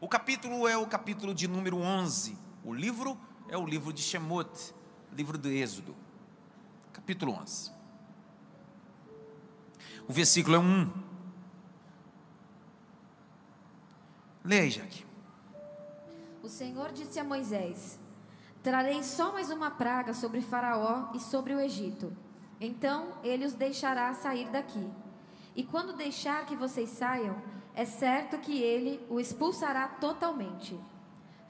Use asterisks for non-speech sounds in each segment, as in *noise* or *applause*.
O capítulo é o capítulo de número 11. O livro é o livro de Shemot, livro do Êxodo. Capítulo 11. O versículo é 1. Leia, Jaque. O Senhor disse a Moisés: Trarei só mais uma praga sobre Faraó e sobre o Egito. Então ele os deixará sair daqui. E quando deixar que vocês saiam, é certo que ele o expulsará totalmente.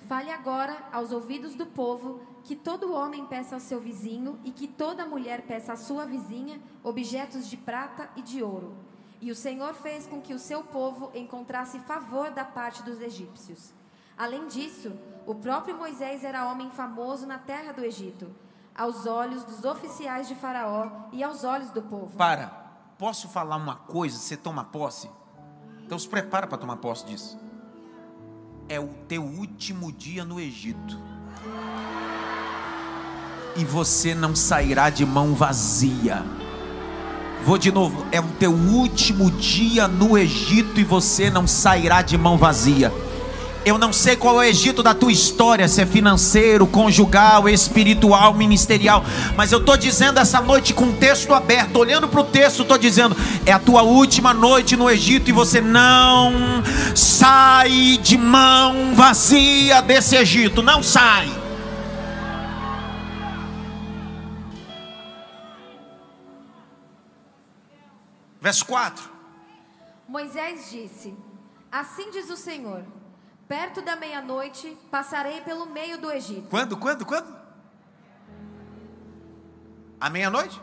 Fale agora aos ouvidos do povo que todo homem peça ao seu vizinho e que toda mulher peça à sua vizinha objetos de prata e de ouro. E o Senhor fez com que o seu povo encontrasse favor da parte dos egípcios. Além disso, o próprio Moisés era homem famoso na terra do Egito, aos olhos dos oficiais de Faraó e aos olhos do povo. Para, posso falar uma coisa? Você toma posse? Então se prepara para tomar posse disso. É o teu último dia no Egito. E você não sairá de mão vazia. Vou de novo, é o teu último dia no Egito e você não sairá de mão vazia. Eu não sei qual é o Egito da tua história, se é financeiro, conjugal, espiritual, ministerial, mas eu estou dizendo essa noite com o texto aberto, olhando para o texto, estou dizendo: é a tua última noite no Egito e você não sai de mão vazia desse Egito, não sai. Verso 4. Moisés disse: Assim diz o Senhor: Perto da meia-noite passarei pelo meio do Egito. Quando, quando, quando? À meia-noite?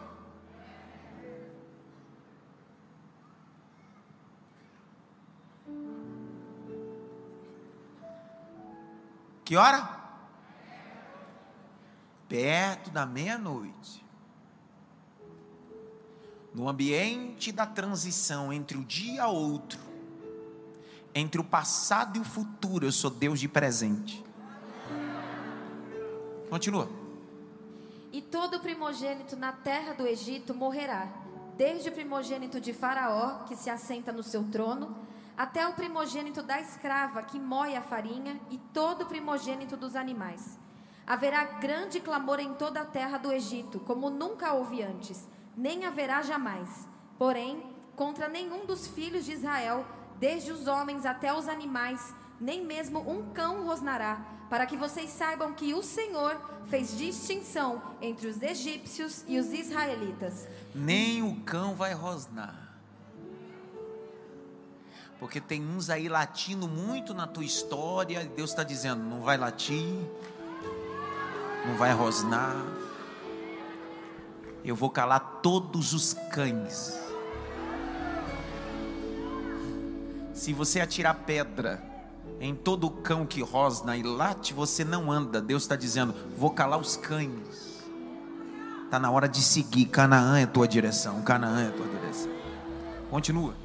Que hora? Perto da meia-noite. No ambiente da transição entre o dia a outro, entre o passado e o futuro, eu sou Deus de presente. Continua. E todo primogênito na terra do Egito morrerá, desde o primogênito de Faraó, que se assenta no seu trono, até o primogênito da escrava que moe a farinha, e todo primogênito dos animais. Haverá grande clamor em toda a terra do Egito, como nunca houve antes, nem haverá jamais. Porém, contra nenhum dos filhos de Israel, desde os homens até os animais, nem mesmo um cão rosnará, para que vocês saibam que o Senhor fez distinção entre os egípcios e os israelitas. Nem o cão vai rosnar. Porque tem uns aí latindo muito na tua história, e Deus está dizendo: não vai latir, não vai rosnar. Eu vou calar todos os cães. Se você atirar pedra em todo cão que rosna e late, você não anda. Deus está dizendo: vou calar os cães. Está na hora de seguir. Canaã é tua direção. Canaã é tua direção. Continua.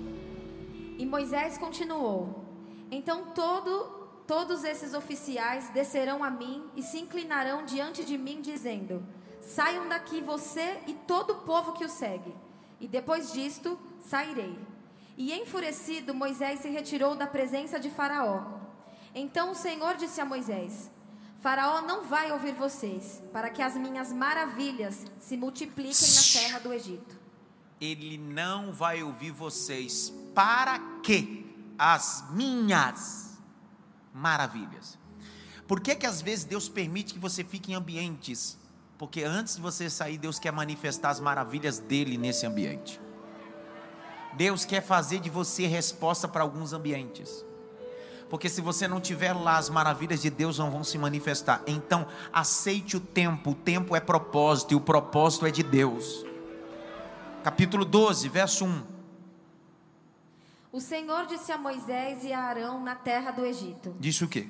E Moisés continuou: Então todo, todos esses oficiais descerão a mim e se inclinarão diante de mim, dizendo: Saiam daqui você e todo o povo que o segue. E depois disto sairei. E enfurecido, Moisés se retirou da presença de Faraó. Então o Senhor disse a Moisés: Faraó não vai ouvir vocês, para que as minhas maravilhas se multipliquem na terra do Egito. Ele não vai ouvir vocês, para que as minhas maravilhas. Por que, que às vezes Deus permite que você fique em ambientes? Porque antes de você sair, Deus quer manifestar as maravilhas dele nesse ambiente. Deus quer fazer de você resposta para alguns ambientes. Porque se você não tiver lá, as maravilhas de Deus não vão se manifestar. Então, aceite o tempo. O tempo é propósito e o propósito é de Deus. Capítulo 12, verso 1. O Senhor disse a Moisés e a Arão na terra do Egito: Disse o quê?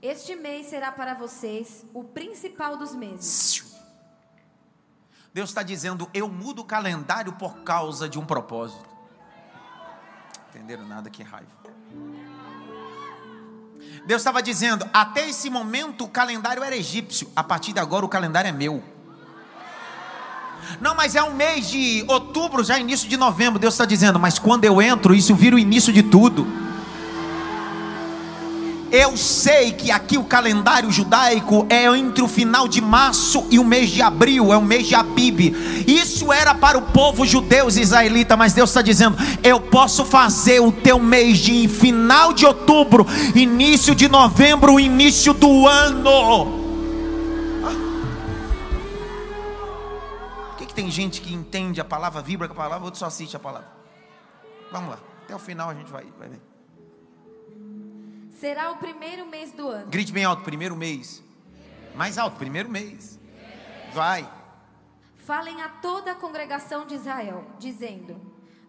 Este mês será para vocês o principal dos meses. Deus está dizendo: eu mudo o calendário por causa de um propósito. Entenderam nada? Que raiva. Deus estava dizendo: até esse momento o calendário era egípcio, a partir de agora o calendário é meu. Não, mas é um mês de outubro, já início de novembro. Deus está dizendo, mas quando eu entro, isso vira o início de tudo. Eu sei que aqui o calendário judaico é entre o final de março e o mês de abril, é o mês de Abib. Isso era para o povo judeu israelita, mas Deus está dizendo: eu posso fazer o teu mês de final de outubro, início de novembro, início do ano. Tem gente que entende a palavra, vibra com a palavra, outro só assiste a palavra? Vamos lá, até o final a gente vai, vai ver. Será o primeiro mês do ano. Grite bem alto, primeiro mês. Mais alto, primeiro mês. Vai. Falem a toda a congregação de Israel, dizendo: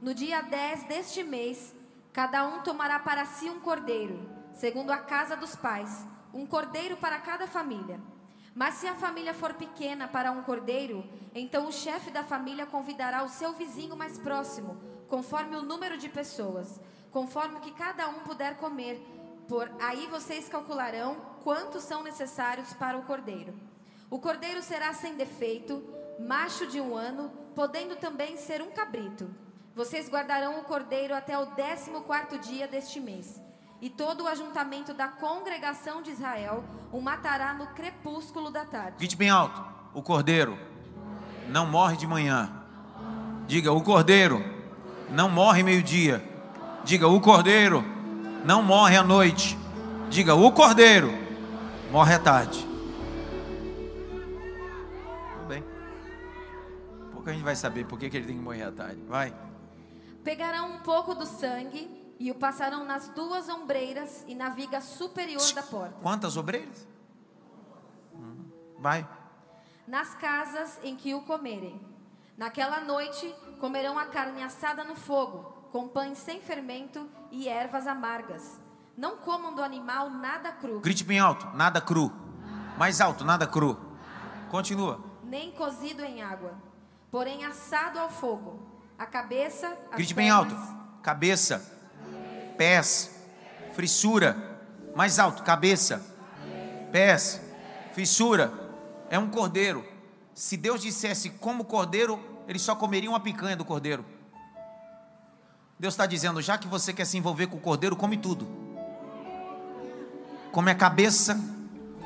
No dia 10 deste mês, cada um tomará para si um cordeiro, segundo a casa dos pais, um cordeiro para cada família. Mas se a família for pequena para um cordeiro, então o chefe da família convidará o seu vizinho mais próximo, conforme o número de pessoas, conforme o que cada um puder comer. Por aí vocês calcularão quantos são necessários para o cordeiro. O cordeiro será sem defeito, macho de um ano, podendo também ser um cabrito. Vocês guardarão o cordeiro até o décimo quarto dia deste mês. E todo o ajuntamento da congregação de Israel o matará no crepúsculo da tarde. Grite bem alto. O cordeiro não morre de manhã. Diga, o cordeiro não morre meio-dia. Diga, o cordeiro não morre à noite. Diga, o cordeiro morre à tarde. Tudo bem. Pouco a gente vai saber por que, ele tem que morrer à tarde. Vai. Pegarão um pouco do sangue e o passarão nas duas ombreiras e na viga superior da porta. Quantas obreiras? Hum, Vai. Nas casas em que o comerem. Naquela noite comerão a carne assada no fogo, com pães sem fermento e ervas amargas. Não comam do animal nada cru, Grite bem alto. Nada cru. Mais alto, nada cru. Continua. nem cozido em água, porém assado ao fogo. A cabeça, as Grite bem pernas, alto. Cabeça. Pés. Frissura. Mais alto. Cabeça. Pés. Fissura. É um cordeiro. Se Deus dissesse como cordeiro, ele só comeria uma picanha do cordeiro. Deus está dizendo: já que você quer se envolver com o cordeiro, come tudo. Come a cabeça,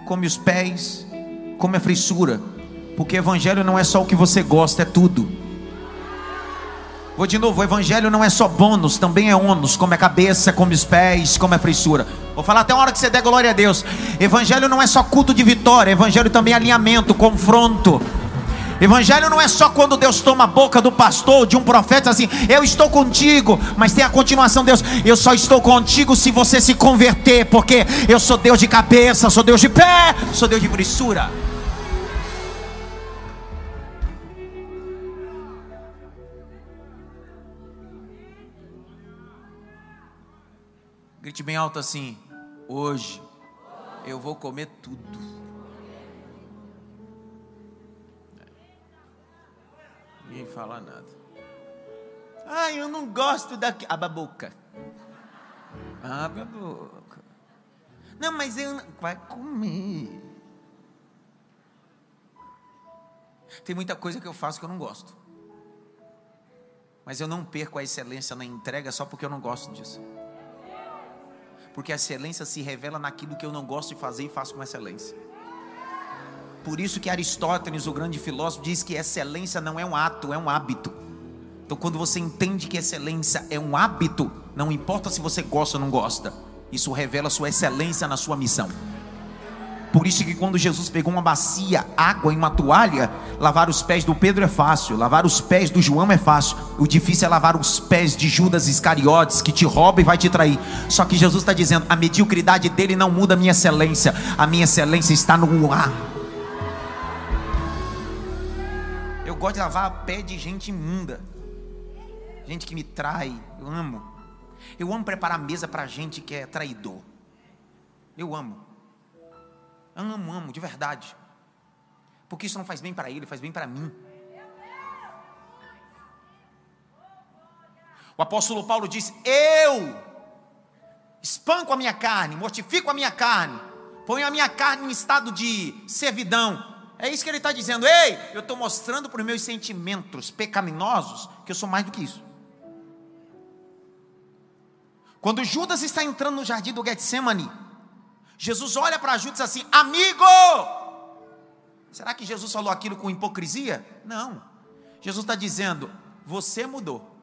come os pés, come a frissura. Porque evangelho não é só o que você gosta, é tudo. Vou de novo, o evangelho não é só bônus, também é ônus, como a cabeça, como os pés, como a frissura. Vou falar até a hora que você der glória a Deus. Evangelho não é só culto de vitória, evangelho também é alinhamento, confronto. Evangelho não é só quando Deus toma a boca do pastor, de um profeta assim, eu estou contigo, mas tem a continuação, Deus, eu só estou contigo se você se converter, porque eu sou Deus de cabeça, sou Deus de pé, sou Deus de frissura. Grite bem alto assim: hoje eu vou comer tudo. Ninguém fala nada. Ai, eu não gosto daqui. Aba a boca. Abre a boca. Não, mas eu. Vai comer. Tem muita coisa que eu faço que eu não gosto. Mas eu não perco a excelência na entrega só porque eu não gosto disso. Porque a excelência se revela naquilo que eu não gosto de fazer e faço com excelência. Por isso que Aristóteles, o grande filósofo, diz que excelência não é um ato, é um hábito. Então, quando você entende que excelência é um hábito, não importa se você gosta ou não gosta, isso revela sua excelência na sua missão. Por isso que quando Jesus pegou uma bacia, água e uma toalha, lavar os pés do Pedro é fácil, lavar os pés do João é fácil. O difícil é lavar os pés de Judas Iscariotes, que te rouba e vai te trair. Só que Jesus está dizendo: a mediocridade dele não muda a minha excelência, a minha excelência está no ar. Gosto de lavar pé de gente imunda, gente que me trai. Eu amo. Eu amo preparar mesa para gente que é traidor. Eu amo. Amo, amo, de verdade. Porque isso não faz bem para ele, faz bem para mim. O apóstolo Paulo diz: Eu espanco a minha carne, mortifico a minha carne, ponho a minha carne em estado de servidão. É isso que ele está dizendo. Ei, eu estou mostrando para os meus sentimentos pecaminosos que eu sou mais do que isso. Quando Judas está entrando no jardim do Getsemane, Jesus olha para Judas assim: Amigo! Será que Jesus falou aquilo com hipocrisia? Não. Jesus está dizendo: Você mudou,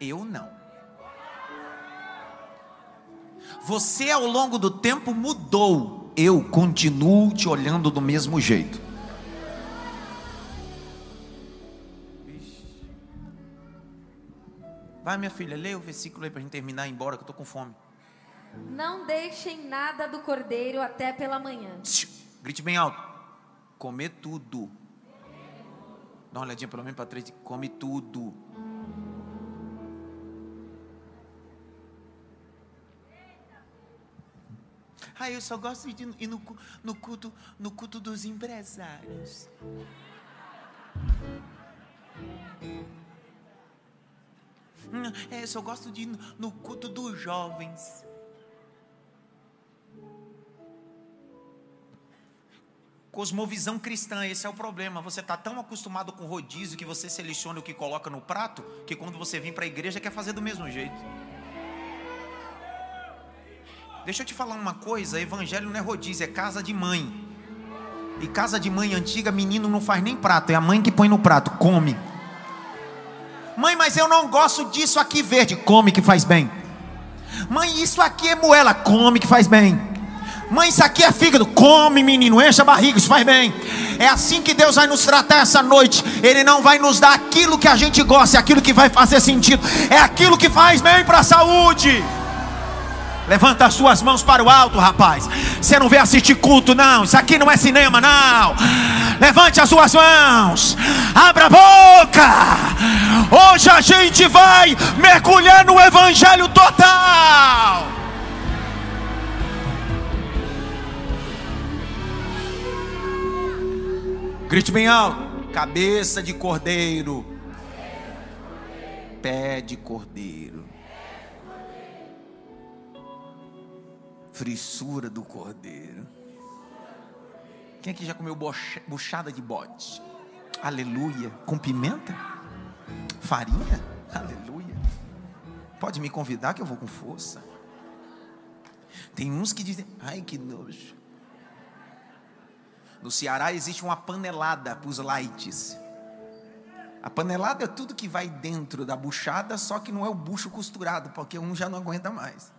eu não. Você ao longo do tempo mudou, eu continuo te olhando do mesmo jeito. Vai, minha filha, leia o versículo aí para a gente terminar e ir embora, que eu estou com fome. Não deixem nada do cordeiro até pela manhã. Grite bem alto. Comer tudo. Dá uma olhadinha pelo menos para trás. Come tudo. Ah, eu só gosto de ir no, no, culto, no culto dos empresários. Hum, é, eu só gosto de ir no, no culto dos jovens. Cosmovisão cristã, esse é o problema. Você está tão acostumado com rodízio que você seleciona o que coloca no prato, que quando você vem para a igreja quer fazer do mesmo jeito. Deixa eu te falar uma coisa: evangelho não é rodízio, é casa de mãe. E casa de mãe antiga, menino não faz nem prato, é a mãe que põe no prato, come. Mãe, mas eu não gosto disso aqui verde, come que faz bem. Mãe, isso aqui é moela, come que faz bem. Mãe, isso aqui é fígado. Come, menino, enche a barriga, isso faz bem. É assim que Deus vai nos tratar essa noite. Ele não vai nos dar aquilo que a gente gosta, é aquilo que vai fazer sentido, é aquilo que faz bem para a saúde. Levanta as suas mãos para o alto, rapaz. Você não vem assistir culto, não. Isso aqui não é cinema, não. Levante as suas mãos. Abra a boca. Hoje a gente vai mergulhar no Evangelho total. Grite bem alto. Cabeça de cordeiro. Pé de cordeiro. Frissura do cordeiro. Quem aqui já comeu buchada de bode? Aleluia. Com pimenta? Farinha? Aleluia. Pode me convidar que eu vou com força. Tem uns que dizem, ai que nojo. No Ceará existe uma panelada para os lights. A panelada é tudo que vai dentro da buchada, só que não é o bucho costurado, porque um já não aguenta mais.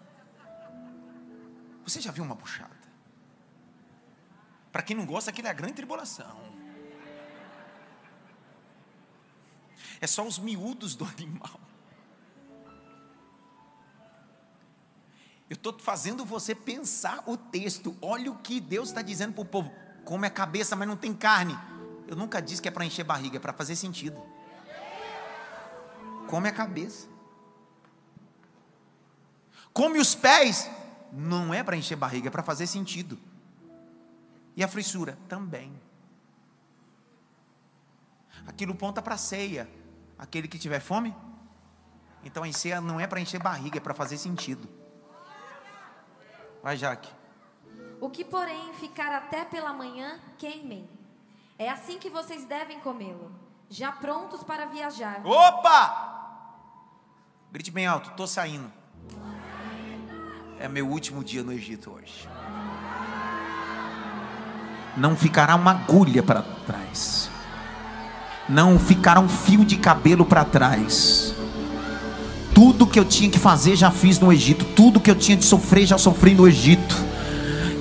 Você já viu uma buchada? Para quem não gosta, aquilo é a grande tribulação. É só os miúdos do *laughs* animal. Eu estou fazendo você pensar o texto. Olha o que Deus está dizendo para o povo come a cabeça, mas não tem carne. Eu nunca disse que é para encher barriga, é para fazer sentido. Come a cabeça. Come os pés, não é para encher barriga, é para fazer sentido. E a frissura também. Aquilo ponta para a ceia. Aquele que tiver fome, então a ceia não é para encher barriga, é para fazer sentido. Vai, Jaque. O que, porém, ficar até pela manhã, queimem. É assim que vocês devem comê-lo, já prontos para viajar. Opa! Grite bem alto, estou saindo. É meu último dia no Egito hoje. Não ficará uma agulha para trás. Não ficará um fio de cabelo para trás. Tudo que eu tinha que fazer já fiz no Egito. Tudo que eu tinha de sofrer já sofri no Egito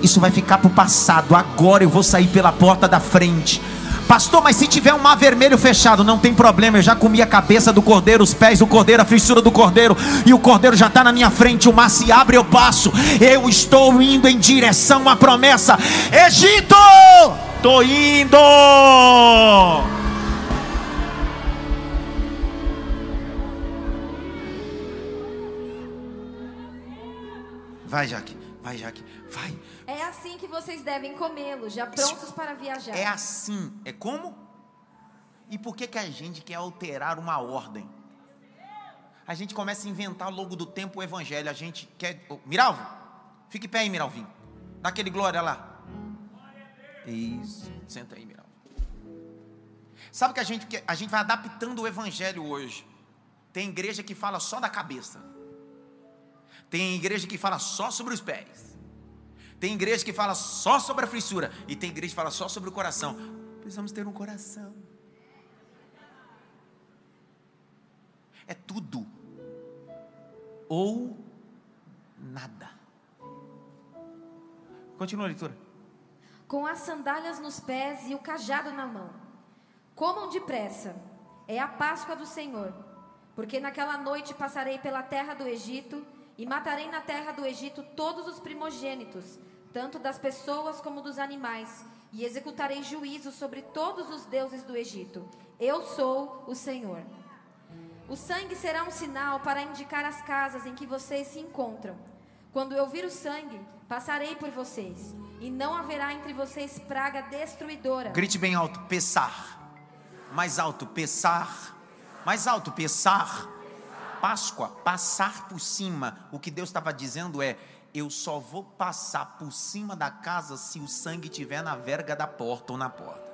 isso vai ficar para o passado. Agora eu vou sair pela porta da frente. Pastor, mas se tiver um mar vermelho fechado, não tem problema. Eu já comi a cabeça do cordeiro, os pés do cordeiro, a fissura do cordeiro, e o cordeiro já está na minha frente. O mar se abre, eu passo. Eu estou indo em direção à promessa. Egito, estou indo. Vai, Jaque, vai, Jaque, vai. É assim que vocês devem comê-lo, já prontos para viajar. É assim. É como? E por que, que a gente quer alterar uma ordem? A gente começa a inventar logo do tempo o evangelho. A gente quer. Oh, Miralvo, fique pé aí, Miralvinho. Dá aquele glória lá. Isso. Senta aí, Miralvo. Sabe que a gente, a gente vai adaptando o evangelho hoje. Tem igreja que fala só da cabeça. Tem igreja que fala só sobre os pés. Tem igreja que fala só sobre a frissura e tem igreja que fala só sobre o coração. Precisamos ter um coração. É tudo ou nada. Continua a leitura. Com as sandálias nos pés e o cajado na mão. Comam depressa. É a Páscoa do Senhor. Porque naquela noite passarei pela terra do Egito e matarei na terra do Egito todos os primogênitos, tanto das pessoas como dos animais, e executarei juízo sobre todos os deuses do Egito. Eu sou o Senhor. O sangue será um sinal para indicar as casas em que vocês se encontram. Quando eu vir o sangue, passarei por vocês, e não haverá entre vocês praga destruidora. Grite bem alto, pesar. Mais alto, pesar. Mais alto, pesar. Páscoa, passar por cima. O que Deus estava dizendo é: eu só vou passar por cima da casa se o sangue estiver na verga da porta ou na porta.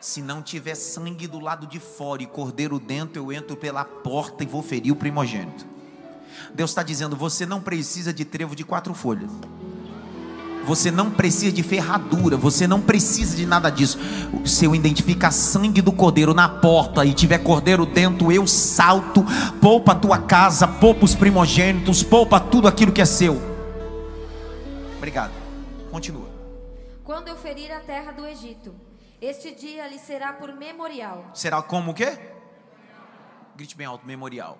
Se não tiver sangue do lado de fora e cordeiro dentro, eu entro pela porta e vou ferir o primogênito. Deus está dizendo: você não precisa de trevo de quatro folhas. Você não precisa de ferradura, você não precisa de nada disso. Se eu identificar sangue do cordeiro na porta e tiver cordeiro dentro, eu salto, poupa a tua casa, poupa os primogênitos, poupa tudo aquilo que é seu. Obrigado. Continua. Quando eu ferir a terra do Egito, este dia lhe será por memorial. Será como o quê? Grite bem alto, memorial.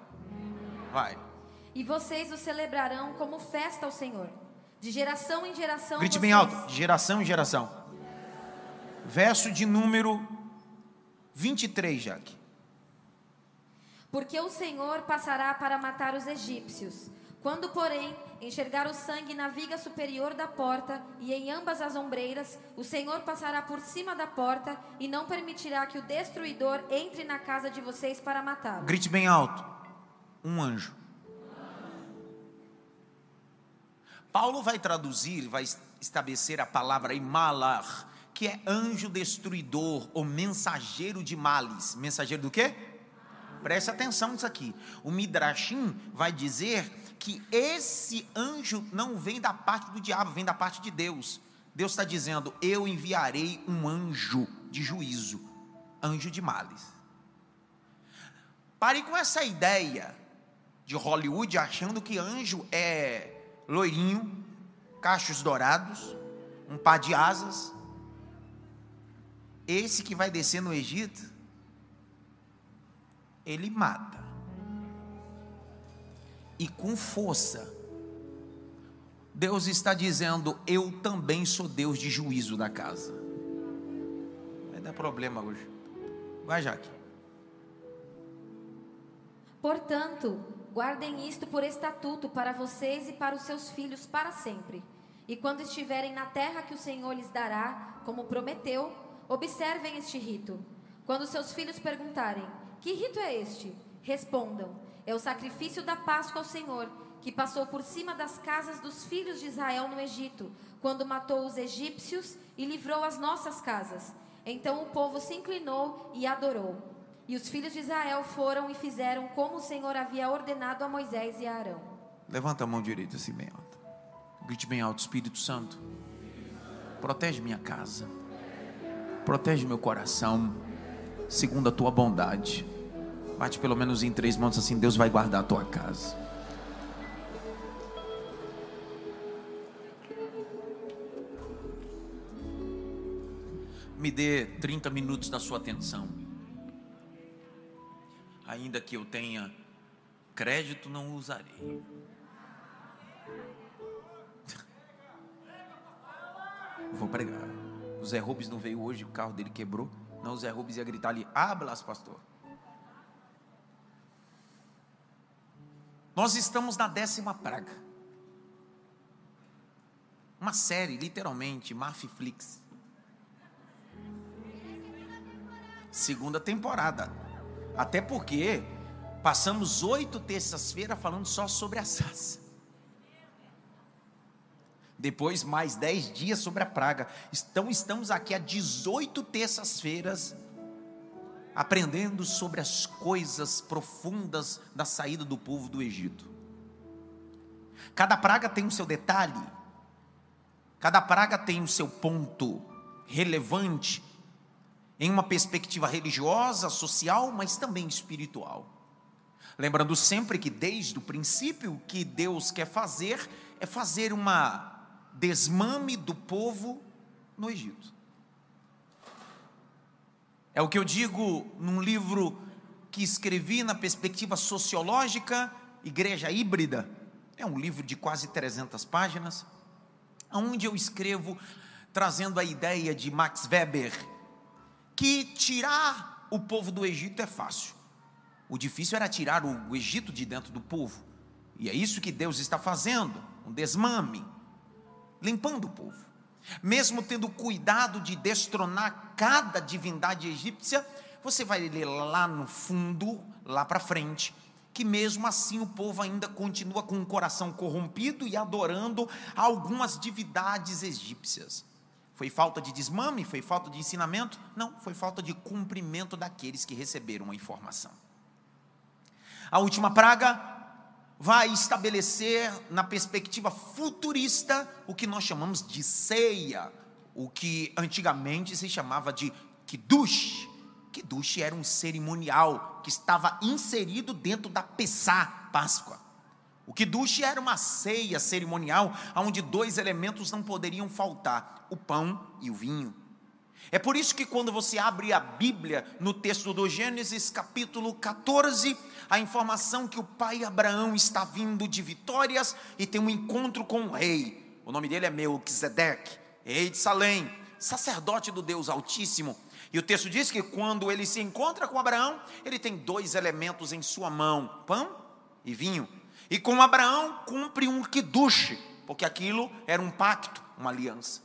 Vai. E vocês o celebrarão como festa ao Senhor. De geração em geração. Grite vocês... bem alto, de geração em geração. Verso de número 23, Jaque. Porque o Senhor passará para matar os egípcios. Quando, porém, enxergar o sangue na viga superior da porta e em ambas as ombreiras, o Senhor passará por cima da porta e não permitirá que o destruidor entre na casa de vocês para matá-lo. Grite bem alto. Um anjo. Paulo vai traduzir, vai estabelecer a palavra imalar, que é anjo destruidor ou mensageiro de males. Mensageiro do quê? Preste atenção nisso aqui. O Midrashim vai dizer que esse anjo não vem da parte do diabo, vem da parte de Deus. Deus está dizendo: Eu enviarei um anjo de juízo, anjo de males. Pare com essa ideia de Hollywood achando que anjo é loirinho, cachos dourados, um par de asas. Esse que vai descer no Egito, ele mata. E com força. Deus está dizendo: Eu também sou Deus de juízo da casa. Vai dar problema hoje. Vai, Jaque. Portanto, guardem isto por estatuto para vocês e para os seus filhos para sempre. E quando estiverem na terra que o Senhor lhes dará, como prometeu, observem este rito. Quando seus filhos perguntarem: Que rito é este? Respondam: É o sacrifício da Páscoa ao Senhor, que passou por cima das casas dos filhos de Israel no Egito, quando matou os egípcios e livrou as nossas casas. Então o povo se inclinou e adorou. E os filhos de Israel foram e fizeram como o Senhor havia ordenado a Moisés e a Arão. Levanta a mão direita assim bem alto. Grite bem alto, Espírito Santo. Protege minha casa. Protege meu coração. Segundo a tua bondade. Bate pelo menos em três mãos assim, Deus vai guardar a tua casa. Me dê 30 minutos da sua atenção. Ainda que eu tenha crédito, não usarei. *laughs* Vou pregar. O Zé Rubens não veio hoje, o carro dele quebrou. Não, o Zé Rubens ia gritar ali: Hablas, pastor. Nós estamos na décima praga. Uma série, literalmente, Mafiflix. Segunda temporada. Até porque passamos oito terças-feiras falando só sobre a Sassa. Depois mais dez dias sobre a praga. Então estamos aqui há 18 terças-feiras aprendendo sobre as coisas profundas da saída do povo do Egito. Cada praga tem o seu detalhe, Cada praga tem o seu ponto relevante em uma perspectiva religiosa, social, mas também espiritual. Lembrando sempre que desde o princípio o que Deus quer fazer é fazer uma desmame do povo no Egito. É o que eu digo num livro que escrevi na perspectiva sociológica, Igreja Híbrida. É um livro de quase 300 páginas, onde eu escrevo trazendo a ideia de Max Weber que tirar o povo do Egito é fácil. O difícil era tirar o Egito de dentro do povo. E é isso que Deus está fazendo, um desmame, limpando o povo. Mesmo tendo cuidado de destronar cada divindade egípcia, você vai ler lá no fundo, lá para frente, que mesmo assim o povo ainda continua com o coração corrompido e adorando algumas divindades egípcias. Foi falta de desmame? Foi falta de ensinamento? Não, foi falta de cumprimento daqueles que receberam a informação. A última praga vai estabelecer, na perspectiva futurista, o que nós chamamos de ceia, o que antigamente se chamava de Kiddush. Kiddush era um cerimonial que estava inserido dentro da Pessá, Páscoa. O Kiddush era uma ceia cerimonial onde dois elementos não poderiam faltar: o pão e o vinho. É por isso que quando você abre a Bíblia no texto do Gênesis, capítulo 14, a informação que o pai Abraão está vindo de vitórias e tem um encontro com o rei. O nome dele é Melquisedeque, rei de Salém, sacerdote do Deus Altíssimo. E o texto diz que quando ele se encontra com Abraão, ele tem dois elementos em sua mão: pão e vinho. E com Abraão cumpre um quiduche, porque aquilo era um pacto, uma aliança.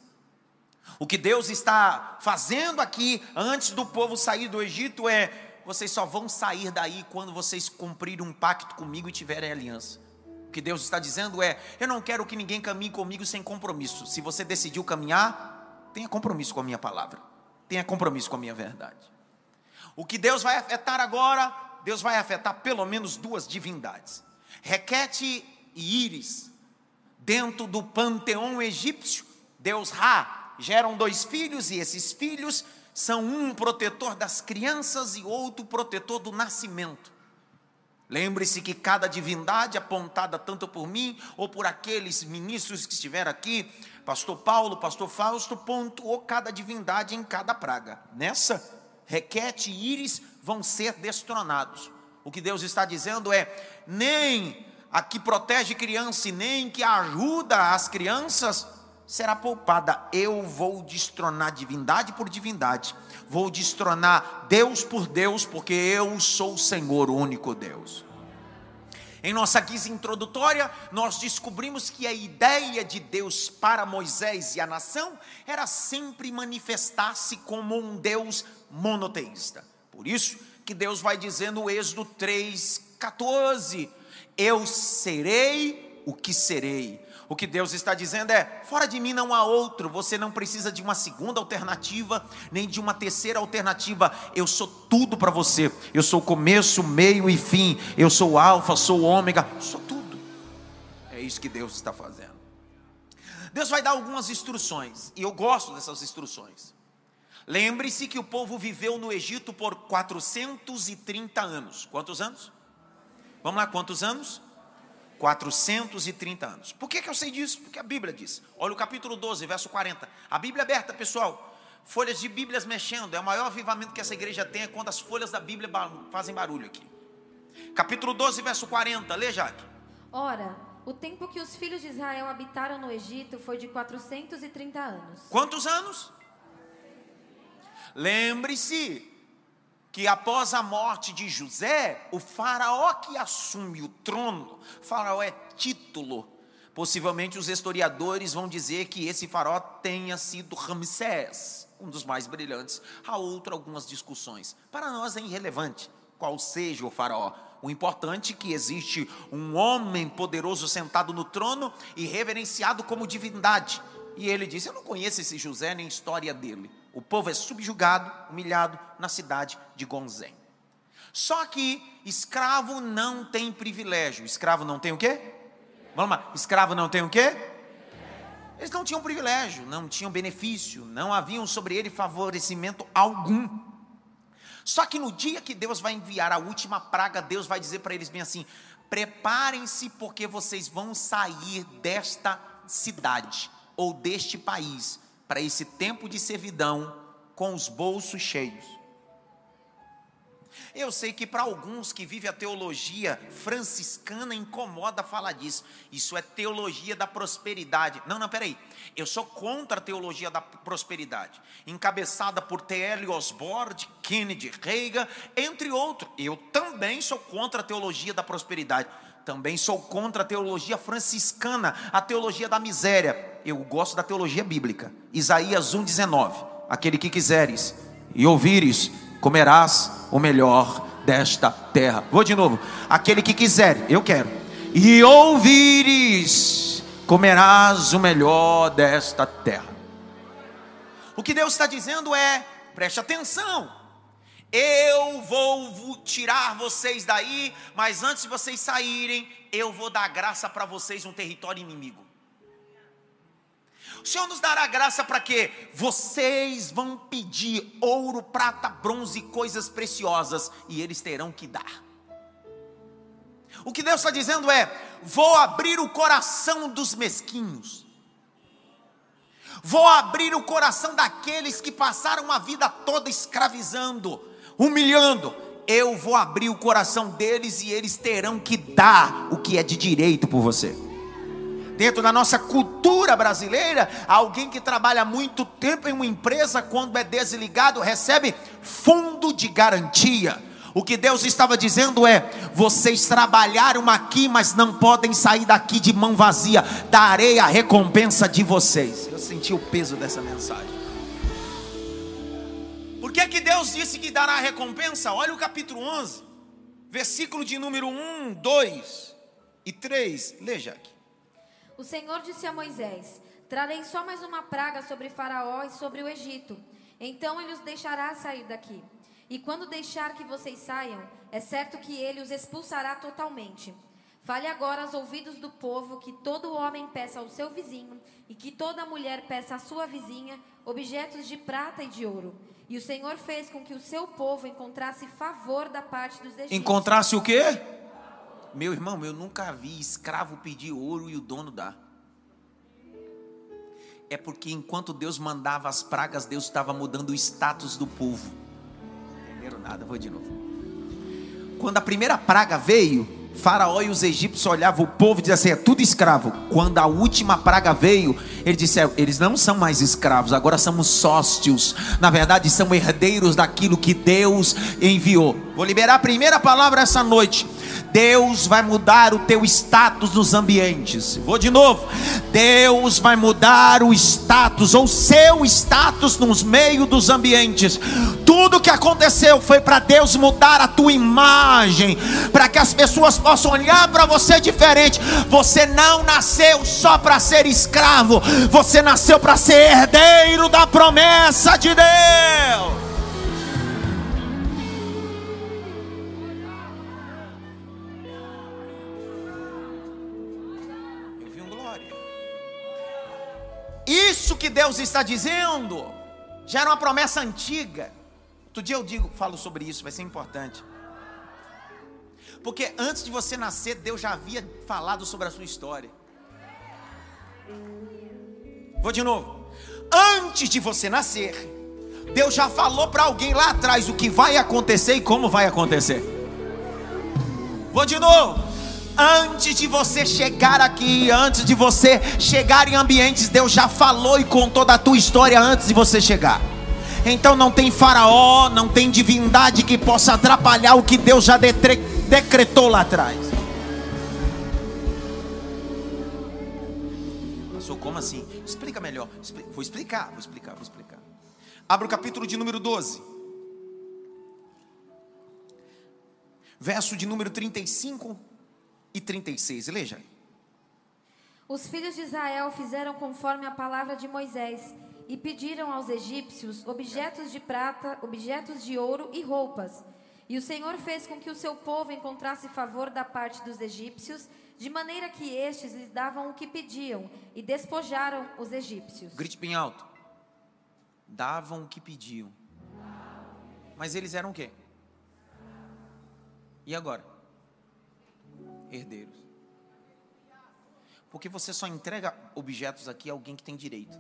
O que Deus está fazendo aqui antes do povo sair do Egito é: vocês só vão sair daí quando vocês cumprirem um pacto comigo e tiverem aliança. O que Deus está dizendo é: eu não quero que ninguém caminhe comigo sem compromisso. Se você decidiu caminhar, tenha compromisso com a minha palavra, tenha compromisso com a minha verdade. O que Deus vai afetar agora, Deus vai afetar pelo menos duas divindades: Requete e Íris. Dentro do panteão egípcio, Deus Ra geram dois filhos, e esses filhos são um protetor das crianças e outro protetor do nascimento. Lembre-se que cada divindade apontada tanto por mim ou por aqueles ministros que estiveram aqui, pastor Paulo, pastor Fausto, pontuou cada divindade em cada praga. Nessa, Requete e Íris vão ser destronados. O que Deus está dizendo é: nem a que protege criança e nem que ajuda as crianças será poupada. Eu vou destronar divindade por divindade, vou destronar Deus por Deus, porque eu sou o Senhor, o único Deus. Em nossa guisa introdutória, nós descobrimos que a ideia de Deus para Moisés e a nação era sempre manifestar-se como um Deus monoteísta. Por isso que Deus vai dizer no Êxodo 3:14: Eu serei o que serei o que Deus está dizendo é: fora de mim não há outro, você não precisa de uma segunda alternativa, nem de uma terceira alternativa. Eu sou tudo para você. Eu sou começo, meio e fim. Eu sou alfa, sou ômega, sou tudo. É isso que Deus está fazendo. Deus vai dar algumas instruções, e eu gosto dessas instruções. Lembre-se que o povo viveu no Egito por 430 anos. Quantos anos? Vamos lá, quantos anos? 430 anos. Por que, que eu sei disso? Porque a Bíblia diz. Olha o capítulo 12, verso 40. A Bíblia é aberta, pessoal. Folhas de Bíblias mexendo. É o maior avivamento que essa igreja tem é quando as folhas da Bíblia fazem barulho aqui. Capítulo 12, verso 40. Lê, Jaque. Ora, o tempo que os filhos de Israel habitaram no Egito foi de 430 anos. Quantos anos? Lembre-se, que após a morte de José, o faraó que assume o trono, faraó é título. Possivelmente os historiadores vão dizer que esse faraó tenha sido Ramsés, um dos mais brilhantes. Há outro algumas discussões. Para nós é irrelevante qual seja o faraó. O importante é que existe um homem poderoso sentado no trono e reverenciado como divindade. E ele disse: Eu não conheço esse José nem a história dele. O povo é subjugado, humilhado na cidade de Gonzém. Só que escravo não tem privilégio. Escravo não tem o quê? Vamos lá. Escravo não tem o quê? Eles não tinham privilégio, não tinham benefício, não haviam sobre ele favorecimento algum. Só que no dia que Deus vai enviar a última praga, Deus vai dizer para eles bem assim: preparem-se, porque vocês vão sair desta cidade ou deste país para esse tempo de servidão com os bolsos cheios. Eu sei que para alguns que vivem a teologia franciscana incomoda falar disso. Isso é teologia da prosperidade. Não, não, peraí. Eu sou contra a teologia da prosperidade, encabeçada por T.L. Osborne, Kennedy Reagan, entre outros. Eu também sou contra a teologia da prosperidade. Também sou contra a teologia franciscana, a teologia da miséria. Eu gosto da teologia bíblica. Isaías 1,19. Aquele que quiseres e ouvires, comerás o melhor desta terra. Vou de novo. Aquele que quiser, eu quero. E ouvires, comerás o melhor desta terra. O que Deus está dizendo é: preste atenção. Eu vou tirar vocês daí, mas antes de vocês saírem, eu vou dar graça para vocês um território inimigo. O Senhor nos dará graça para quê? Vocês vão pedir ouro, prata, bronze, coisas preciosas, e eles terão que dar. O que Deus está dizendo é: vou abrir o coração dos mesquinhos, vou abrir o coração daqueles que passaram a vida toda escravizando, humilhando. Eu vou abrir o coração deles e eles terão que dar o que é de direito por você dentro da nossa cultura brasileira, alguém que trabalha muito tempo em uma empresa, quando é desligado, recebe fundo de garantia. O que Deus estava dizendo é: vocês trabalharam aqui, mas não podem sair daqui de mão vazia. Darei a recompensa de vocês. Eu senti o peso dessa mensagem. Por que, que Deus disse que dará recompensa? Olha o capítulo 11, versículo de número 1, 2 e 3. Leia aqui. O Senhor disse a Moisés: Trarei só mais uma praga sobre Faraó e sobre o Egito. Então ele os deixará sair daqui. E quando deixar que vocês saiam, é certo que ele os expulsará totalmente. Fale agora aos ouvidos do povo que todo homem peça ao seu vizinho e que toda mulher peça à sua vizinha objetos de prata e de ouro. E o Senhor fez com que o seu povo encontrasse favor da parte dos egípcios. Encontrasse o quê? Meu irmão, eu nunca vi escravo pedir ouro e o dono dar. É porque enquanto Deus mandava as pragas, Deus estava mudando o status do povo. Entenderam nada, vou de novo. Quando a primeira praga veio, Faraó e os egípcios olhavam o povo e diziam assim: é tudo escravo. Quando a última praga veio, ele disse: é, eles não são mais escravos, agora somos sócios. Na verdade, são herdeiros daquilo que Deus enviou. Vou liberar a primeira palavra essa noite. Deus vai mudar o teu status nos ambientes. Vou de novo. Deus vai mudar o status ou seu status nos meios dos ambientes. Tudo que aconteceu foi para Deus mudar a tua imagem, para que as pessoas possam olhar para você diferente. Você não nasceu só para ser escravo, você nasceu para ser herdeiro da promessa de Deus. Isso que Deus está dizendo já era uma promessa antiga. Outro dia eu digo, falo sobre isso, vai ser importante. Porque antes de você nascer, Deus já havia falado sobre a sua história. Vou de novo. Antes de você nascer, Deus já falou para alguém lá atrás o que vai acontecer e como vai acontecer. Vou de novo. Antes de você chegar aqui, antes de você chegar em ambientes, Deus já falou e contou da tua história antes de você chegar. Então não tem faraó, não tem divindade que possa atrapalhar o que Deus já decretou lá atrás. Passou como assim? Explica melhor. Vou explicar, vou explicar, vou explicar. Abra o capítulo de número 12. Verso de número 35 e 36. Leia. Os filhos de Israel fizeram conforme a palavra de Moisés e pediram aos egípcios objetos de prata, objetos de ouro e roupas. E o Senhor fez com que o seu povo encontrasse favor da parte dos egípcios, de maneira que estes lhes davam o que pediam e despojaram os egípcios. Grite bem alto. Davam o que pediam. Mas eles eram o quê? E agora? Herdeiros. Porque você só entrega objetos aqui a alguém que tem direito.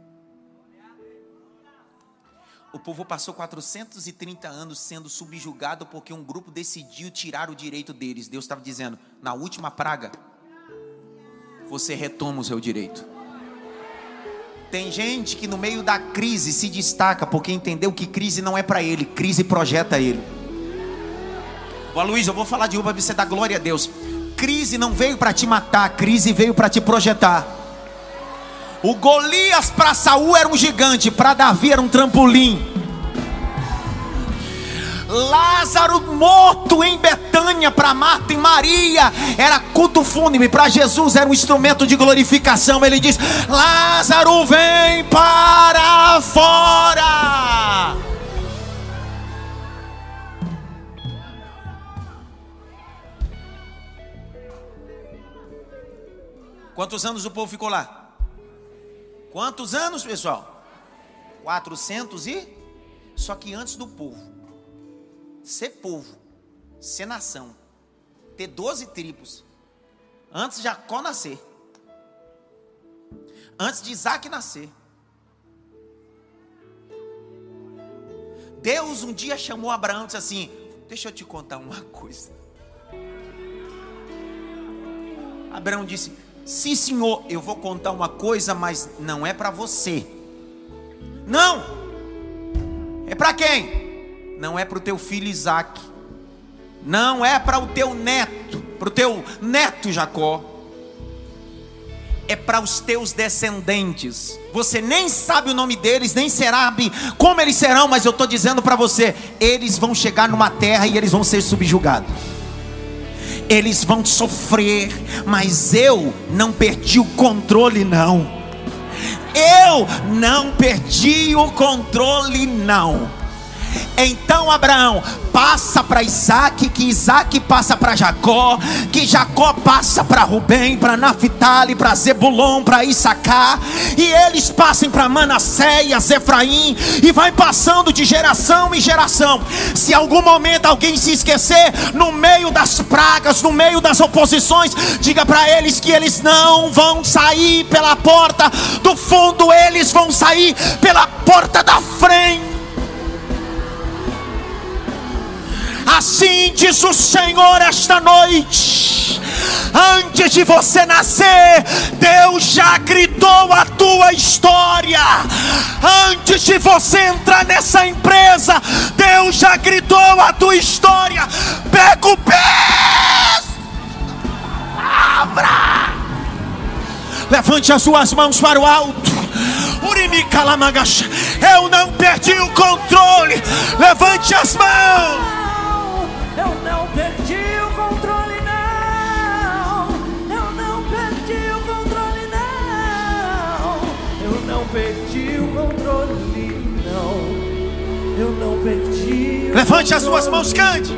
O povo passou 430 anos sendo subjugado porque um grupo decidiu tirar o direito deles. Deus estava dizendo: na última praga, você retoma o seu direito. Tem gente que no meio da crise se destaca porque entendeu que crise não é para ele, crise projeta ele. Ó Luiz, eu vou falar de uma para você dar glória a Deus. Crise não veio para te matar, crise veio para te projetar. O Golias para Saul era um gigante, para Davi era um trampolim. Lázaro morto em Betânia para Marta e Maria era culto fúnebre, para Jesus era um instrumento de glorificação. Ele diz: Lázaro vem para fora. Quantos anos o povo ficou lá? Quantos anos, pessoal? 400 e? Só que antes do povo ser povo, ser nação, ter 12 tribos, antes de Jacó nascer, antes de Isaac nascer. Deus um dia chamou Abraão e disse assim: Deixa eu te contar uma coisa. Abraão disse: Sim, senhor, eu vou contar uma coisa, mas não é para você. Não! É para quem? Não é para o teu filho Isaac. Não é para o teu neto, para o teu neto Jacó. É para os teus descendentes. Você nem sabe o nome deles, nem sabe como eles serão, mas eu estou dizendo para você: eles vão chegar numa terra e eles vão ser subjugados eles vão sofrer, mas eu não perdi o controle, não. Eu não perdi o controle, não. Então Abraão passa para Isaac, que Isaac passa para Jacó, que Jacó passa para Rubem, para Naphtali, para Zebulon, para Issacar, e eles passam para Manassés, Efraim, e vai passando de geração em geração. Se algum momento alguém se esquecer, no meio das pragas, no meio das oposições, diga para eles que eles não vão sair pela porta do fundo, eles vão sair pela porta da frente. Assim diz o Senhor esta noite. Antes de você nascer, Deus já gritou a tua história. Antes de você entrar nessa empresa, Deus já gritou a tua história. Pega o pé. Abra. Levante as suas mãos para o alto. Eu não perdi o controle. Levante as mãos. Levante as suas mãos, cante.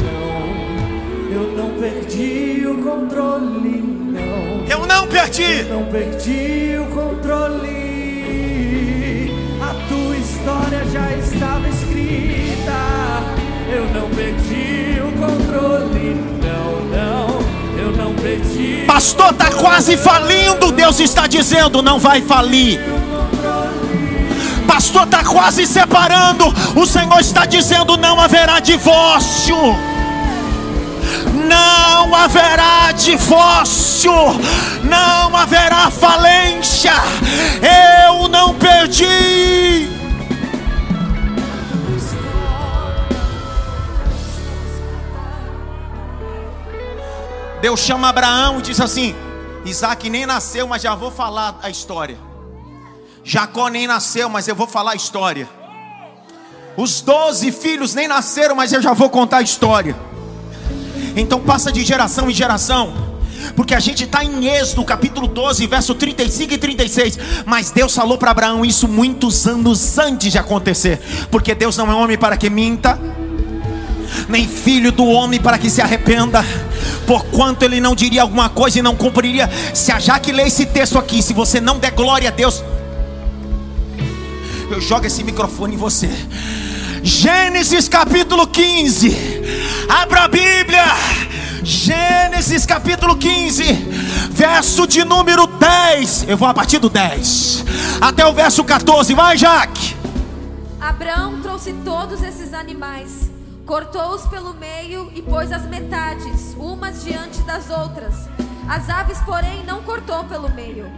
Eu não perdi o controle, não. Eu não perdi. Eu não perdi o controle. A tua história já estava escrita. Eu não perdi o controle, não, não, eu não perdi. Pastor, está quase falindo. Deus está dizendo: não vai falir. Pastor, está quase separando. O Senhor está dizendo: não haverá divórcio. Não haverá divórcio, não haverá falência. Eu não perdi. Deus chama Abraão e diz assim: Isaac nem nasceu, mas já vou falar a história. Jacó nem nasceu, mas eu vou falar a história. Os doze filhos nem nasceram, mas eu já vou contar a história. Então passa de geração em geração. Porque a gente está em Êxodo, capítulo 12, verso 35 e 36. Mas Deus falou para Abraão isso muitos anos antes de acontecer. Porque Deus não é homem para que minta, nem filho do homem para que se arrependa. Porquanto ele não diria alguma coisa e não cumpriria. Se a Jaque lê esse texto aqui, se você não der glória a Deus, eu jogo esse microfone em você. Gênesis capítulo 15. Abra a Bíblia. Gênesis capítulo 15, verso de número 10. Eu vou a partir do 10 até o verso 14. Vai, Jaque. Abraão trouxe todos esses animais, cortou-os pelo meio e pôs as metades, umas diante das outras. As aves, porém, não cortou pelo meio.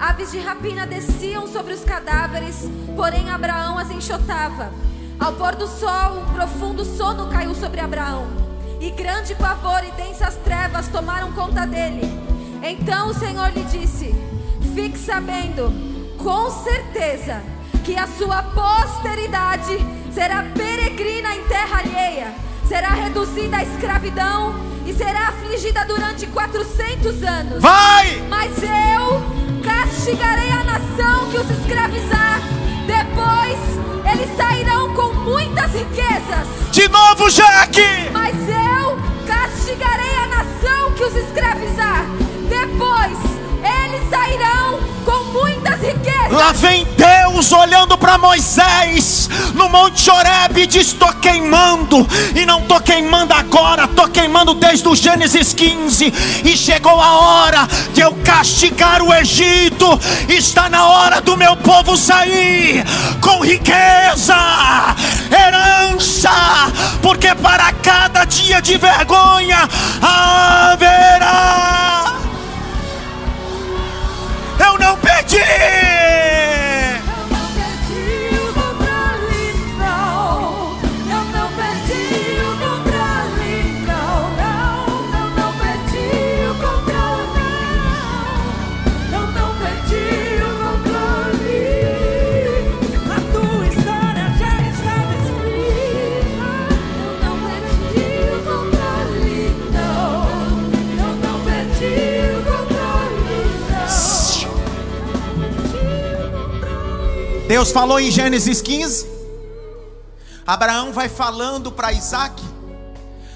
Aves de rapina desciam sobre os cadáveres, porém Abraão as enxotava. Ao pôr do sol, um profundo sono caiu sobre Abraão, e grande pavor e densas trevas tomaram conta dele. Então o Senhor lhe disse: Fique sabendo, com certeza, que a sua posteridade será peregrina em terra alheia, será reduzida à escravidão e será afligida durante 400 anos. Vai! Mas eu castigarei a nação que os escravizar. Depois eles sairão com muitas riquezas. De novo, Jaque! Mas eu castigarei a nação que os escravizar. Depois eles sairão com muitas riquezas. Lá vem Deus olhando para Moisés no Monte Horebe e diz: Tô queimando, e não tô queimando agora, tô queimando desde o Gênesis 15. E chegou a hora de eu castigar o Egito. Está na hora do meu povo sair com riqueza, herança, porque para cada dia de vergonha haverá. Deus falou em Gênesis 15. Abraão vai falando para Isaac.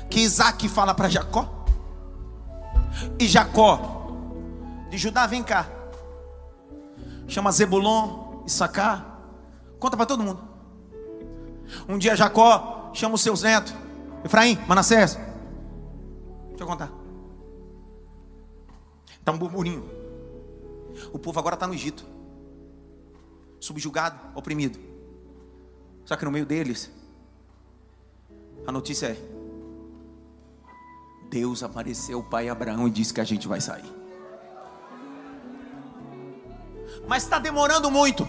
Que Isaac fala para Jacó. E Jacó de Judá, vem cá. Chama Zebulon, Issacar. Conta para todo mundo. Um dia Jacó chama os seus netos. Efraim, Manassés. Deixa eu contar. Está um burburinho. O povo agora está no Egito subjugado, oprimido. Só que no meio deles, a notícia é: Deus apareceu ao pai Abraão e disse que a gente vai sair. Mas está demorando muito.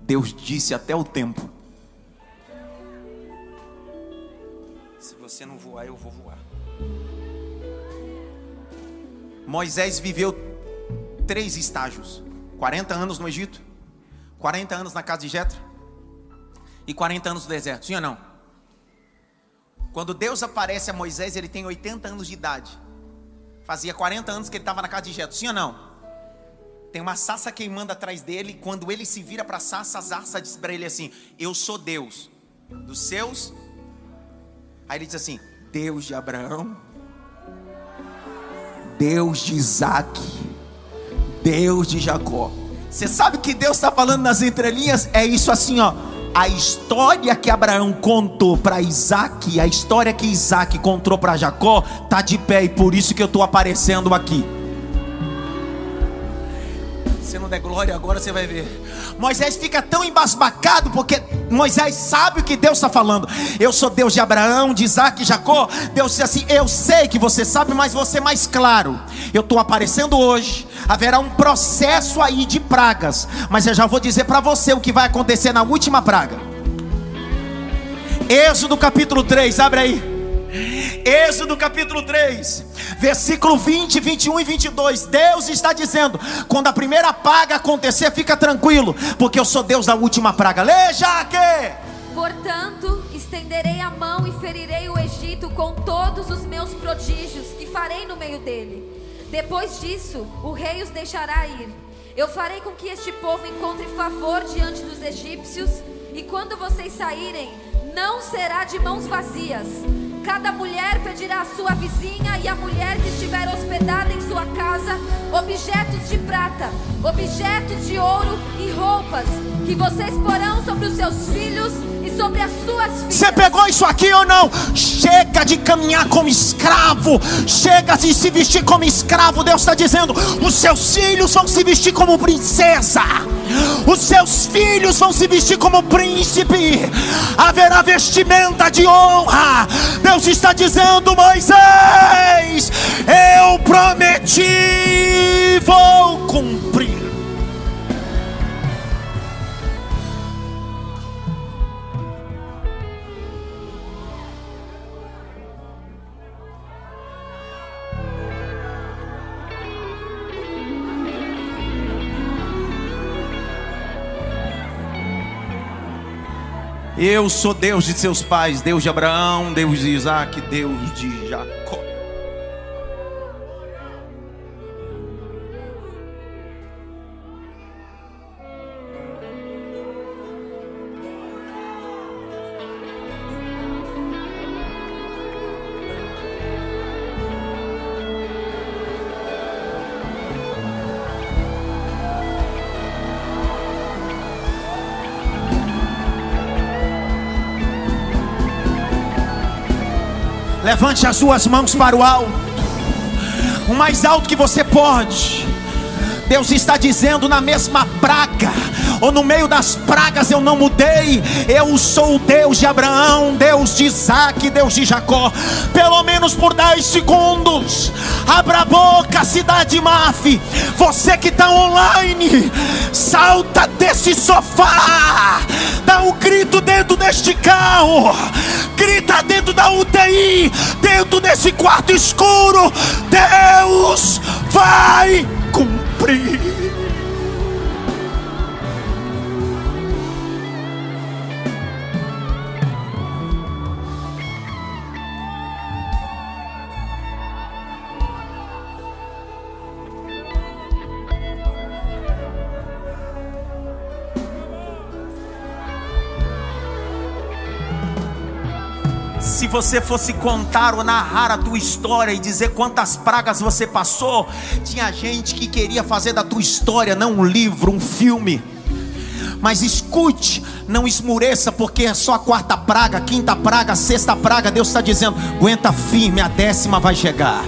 Deus disse até o tempo. Se você não voar, eu vou voar. Moisés viveu três estágios: 40 anos no Egito, 40 anos na casa de Jetro e 40 anos no deserto. Sim ou não? Quando Deus aparece a Moisés, ele tem 80 anos de idade. Fazia 40 anos que ele estava na casa de Jetro. Sim ou não? Tem uma sarça queimando atrás dele. Quando ele se vira para a sarça, a sarça diz para ele assim: Eu sou Deus dos seus. Aí ele diz assim: Deus de Abraão, Deus de Isaac, Deus de Jacó. Você sabe que Deus está falando nas entrelinhas? É isso assim, ó. A história que Abraão contou para Isaac, a história que Isaac contou para Jacó, tá de pé e por isso que eu estou aparecendo aqui. Se não der glória agora, você vai ver. Moisés fica tão embasbacado porque Moisés sabe o que Deus está falando. Eu sou Deus de Abraão, de Isaac e Jacó. Deus disse assim: Eu sei que você sabe, mas você é mais claro. Eu estou aparecendo hoje. Haverá um processo aí de pragas. Mas eu já vou dizer para você o que vai acontecer na última praga. Êxodo capítulo 3, abre aí. Êxodo capítulo 3, versículo 20, 21 e 22. Deus está dizendo: quando a primeira praga acontecer, fica tranquilo, porque eu sou Deus da última praga. Leia que. Portanto, estenderei a mão e ferirei o Egito com todos os meus prodígios que farei no meio dele. Depois disso, o rei os deixará ir. Eu farei com que este povo encontre favor diante dos egípcios, e quando vocês saírem, não será de mãos vazias. Cada mulher pedirá à sua vizinha e à mulher que estiver hospedada em sua casa objetos de prata, objetos de ouro e roupas que vocês porão sobre os seus filhos e sobre as suas filhas. Você pegou isso aqui ou não? Chega de caminhar como escravo, chega de se vestir como escravo. Deus está dizendo: os seus filhos vão se vestir como princesa, os seus filhos vão se vestir como príncipe, haverá vestimenta de honra. Deus está dizendo, Moisés, eu prometi, vou cumprir. Eu sou Deus de seus pais, Deus de Abraão, Deus de Isaac, Deus de Jacó. Levante as suas mãos para o alto, o mais alto que você pode. Deus está dizendo na mesma praga, ou no meio das pragas eu não mudei. Eu sou o Deus de Abraão, Deus de Isaac, Deus de Jacó. Pelo menos por 10 segundos, abra a boca, cidade Maf. Você que está online, salta desse sofá, dá um grito dentro deste carro, grita dentro da UTI, dentro desse quarto escuro. Deus vai cumprir. Você fosse contar ou narrar a tua história e dizer quantas pragas você passou, tinha gente que queria fazer da tua história não um livro, um filme. Mas escute, não esmureça, porque é só a quarta praga, quinta praga, sexta praga. Deus está dizendo: aguenta firme, a décima vai chegar.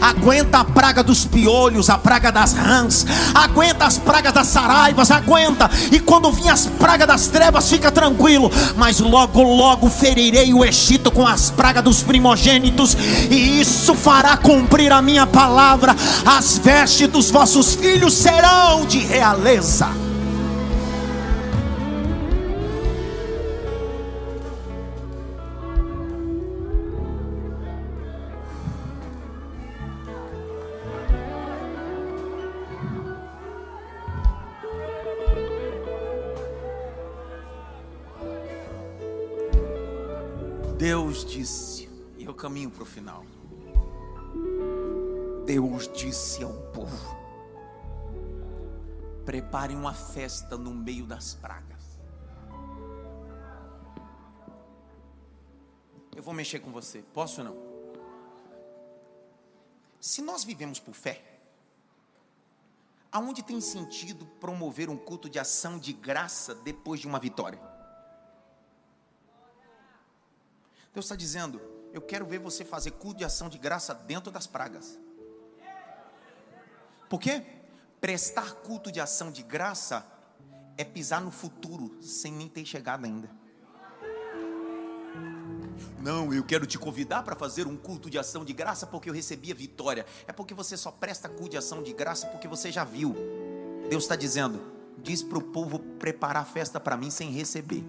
Aguenta a praga dos piolhos, a praga das rãs, aguenta as pragas das saraivas, aguenta. E quando vir as pragas das trevas, fica tranquilo. Mas logo, logo ferirei o Egito com as pragas dos primogênitos, e isso fará cumprir a minha palavra. As vestes dos vossos filhos serão de realeza. Caminho para o final. Deus disse ao povo: preparem uma festa no meio das pragas. Eu vou mexer com você, posso ou não? Se nós vivemos por fé, aonde tem sentido promover um culto de ação de graça depois de uma vitória? Deus está dizendo: Eu quero ver você fazer culto de ação de graça dentro das pragas. Por quê? Prestar culto de ação de graça é pisar no futuro sem nem ter chegado ainda. Não, eu quero te convidar para fazer um culto de ação de graça porque eu recebi a vitória. É porque você só presta culto de ação de graça porque você já viu. Deus está dizendo: diz para o povo preparar a festa para mim sem receber.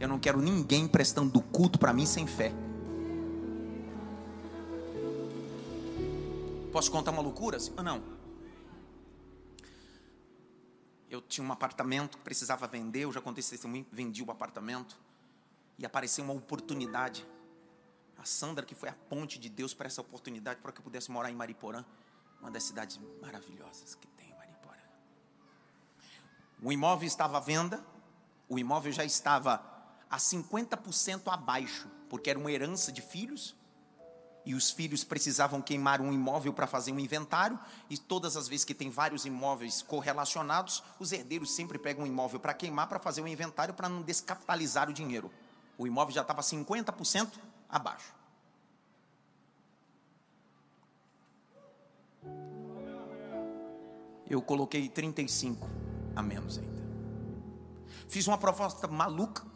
Eu não quero ninguém prestando culto para mim sem fé. Posso contar uma loucura? Não. Eu tinha um apartamento que precisava vender, eu já contei esse testemunho, vendi o apartamento. E apareceu uma oportunidade. A Sandra, que foi a ponte de Deus para essa oportunidade, para que eu pudesse morar em Mariporã, uma das cidades maravilhosas que tem Mariporã. O imóvel estava à venda, o imóvel já estava a 50% abaixo, porque era uma herança de filhos, e os filhos precisavam queimar um imóvel para fazer um inventário, e todas as vezes que tem vários imóveis correlacionados, os herdeiros sempre pegam um imóvel para queimar para fazer um inventário para não descapitalizar o dinheiro. O imóvel já estava 50% abaixo. Eu coloquei 35 a menos ainda. Fiz uma proposta maluca.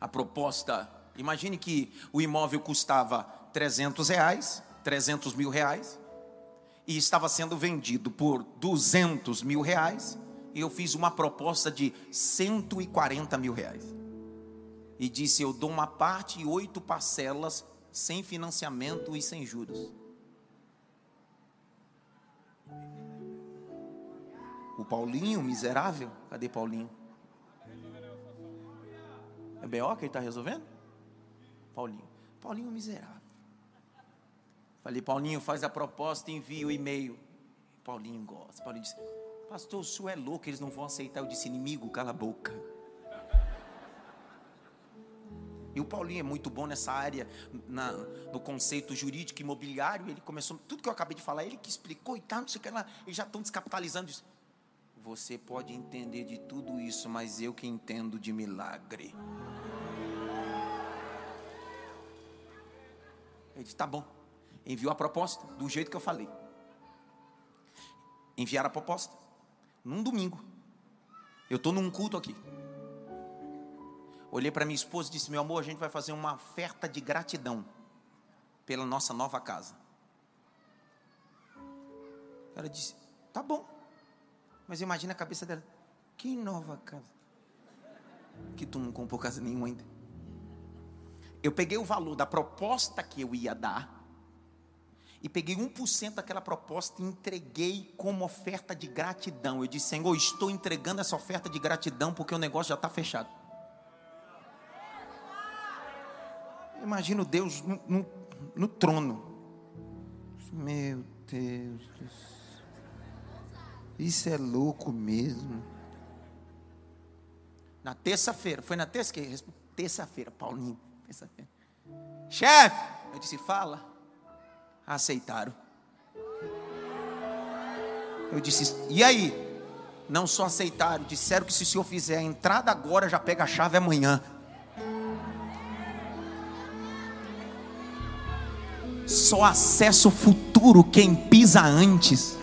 A proposta, imagine que o imóvel custava 300 reais, 300 mil reais, e estava sendo vendido por 200 mil reais, e eu fiz uma proposta de 140 mil reais. E disse: Eu dou uma parte e oito parcelas, sem financiamento e sem juros. O Paulinho, miserável, cadê Paulinho? É B.O. que ele está resolvendo? Paulinho. Paulinho miserável. Falei, Paulinho, faz a proposta envia o e-mail. Paulinho gosta. Paulinho disse, pastor, o senhor é louco, eles não vão aceitar. Eu disse, inimigo, cala a boca. E o Paulinho é muito bom nessa área, na, no conceito jurídico imobiliário. Ele começou, tudo que eu acabei de falar, ele que explicou e tal, não sei o que lá. Eles já estão descapitalizando isso. Você pode entender de tudo isso, mas eu que entendo de milagre. Ele disse: tá bom. Enviou a proposta do jeito que eu falei. Enviaram a proposta. Num domingo. Eu estou num culto aqui. Olhei para minha esposa e disse: Meu amor, a gente vai fazer uma oferta de gratidão pela nossa nova casa. Ela disse: Tá bom. Mas imagina a cabeça dela: Que nova casa? Que tu não comprou casa nenhuma ainda. Eu peguei o valor da proposta que eu ia dar e peguei 1% daquela proposta e entreguei como oferta de gratidão. Eu disse, Senhor, estou entregando essa oferta de gratidão porque o negócio já está fechado. Imagino Deus no, no, no trono. Meu Deus do céu. Isso é louco mesmo. Na terça-feira, foi na terça que terça-feira, Paulinho terça-feira. Chefe, eu disse, fala. Aceitaram. Eu disse, e aí? Não só aceitaram, disseram que se o senhor fizer a entrada agora, já pega a chave amanhã. Só acesso futuro quem pisa antes.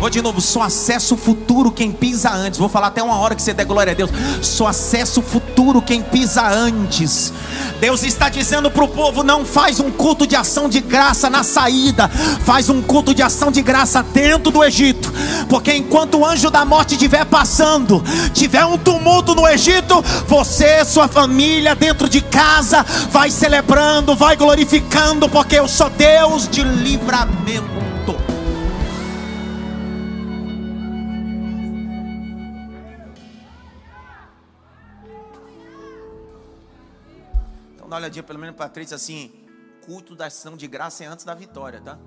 Vou de novo, só acesso futuro quem pisa antes. Vou falar até uma hora que você der glória a Deus. Só acesso futuro quem pisa antes. Deus está dizendo para o povo: não faz um culto de ação de graça na saída, faz um culto de ação de graça dentro do Egito. Porque enquanto o anjo da morte estiver passando, tiver um tumulto no Egito, você, sua família, dentro de casa, vai celebrando, vai glorificando, porque eu sou Deus de livramento. Uma olhadinha pelo menos para Patrícia assim: culto da ação de graça é antes da vitória, tá?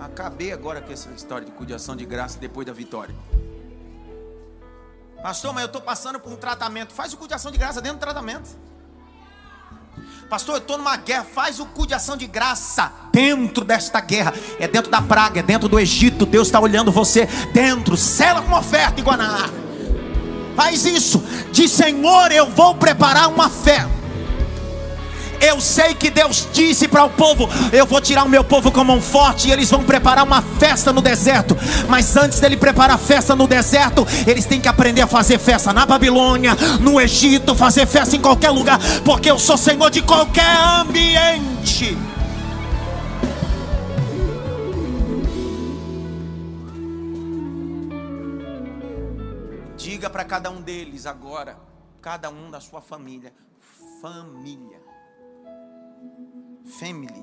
Acabei agora com essa história de culto de ação de graça depois da vitória. Pastor, mas eu estou passando por um tratamento. Faz o culto de ação de graça dentro do tratamento. Pastor, eu estou numa guerra. Faz o culto de ação de graça dentro desta guerra. É dentro da praga, é dentro do Egito. Deus está olhando você dentro. Sela com oferta em Guaná. Faz isso. Diz, Senhor, eu vou preparar uma fé. Eu sei que Deus disse para o povo: Eu vou tirar o meu povo como um forte, e eles vão preparar uma festa no deserto. Mas antes dele preparar a festa no deserto, eles têm que aprender a fazer festa na Babilônia, no Egito, fazer festa em qualquer lugar, porque eu sou Senhor de qualquer ambiente. Diga para cada um deles agora, cada um da sua família, família. Family.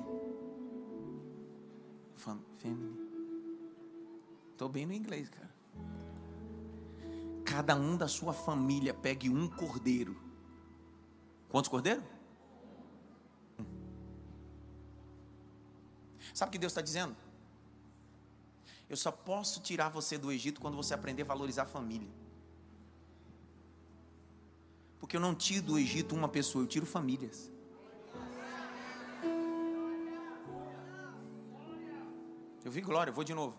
Fam family. Estou bem no inglês, cara. Cada um da sua família pegue um cordeiro. Quantos cordeiros? Sabe o que Deus está dizendo? Eu só posso tirar você do Egito quando você aprender a valorizar a família. Porque eu não tiro do Egito uma pessoa, eu tiro famílias. Eu vi glória, eu vou de novo.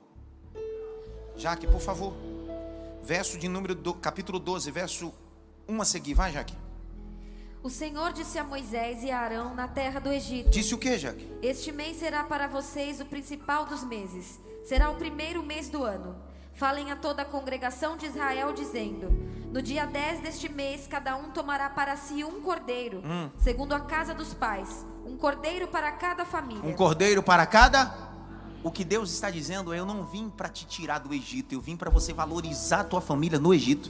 Jaque, por favor. Verso de número do capítulo 12, verso 1 a seguir. Vai, Jaque. O Senhor disse a Moisés e a Arão na terra do Egito: Disse o que, Jaque? Este mês será para vocês o principal dos meses. Será o primeiro mês do ano. Falem a toda a congregação de Israel, dizendo: No dia 10 deste mês, cada um tomará para si um cordeiro, segundo a casa dos pais. Um cordeiro para cada família. Um cordeiro para cada. O que Deus está dizendo é: Eu não vim para te tirar do Egito, eu vim para você valorizar a tua família no Egito.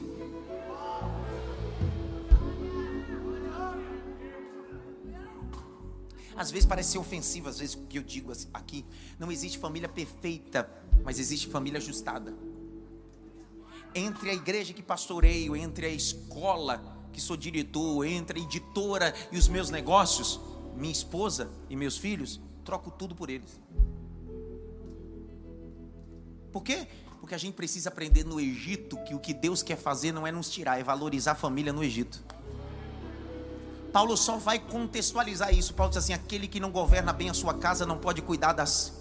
Às vezes parece ser ofensivo, às vezes o que eu digo aqui. Não existe família perfeita, mas existe família ajustada. Entre a igreja que pastoreio, entre a escola que sou diretor, entre a editora e os meus negócios, minha esposa e meus filhos, troco tudo por eles. Por quê? Porque a gente precisa aprender no Egito que o que Deus quer fazer não é nos tirar, é valorizar a família no Egito. Paulo só vai contextualizar isso. Paulo diz assim: aquele que não governa bem a sua casa não pode cuidar das.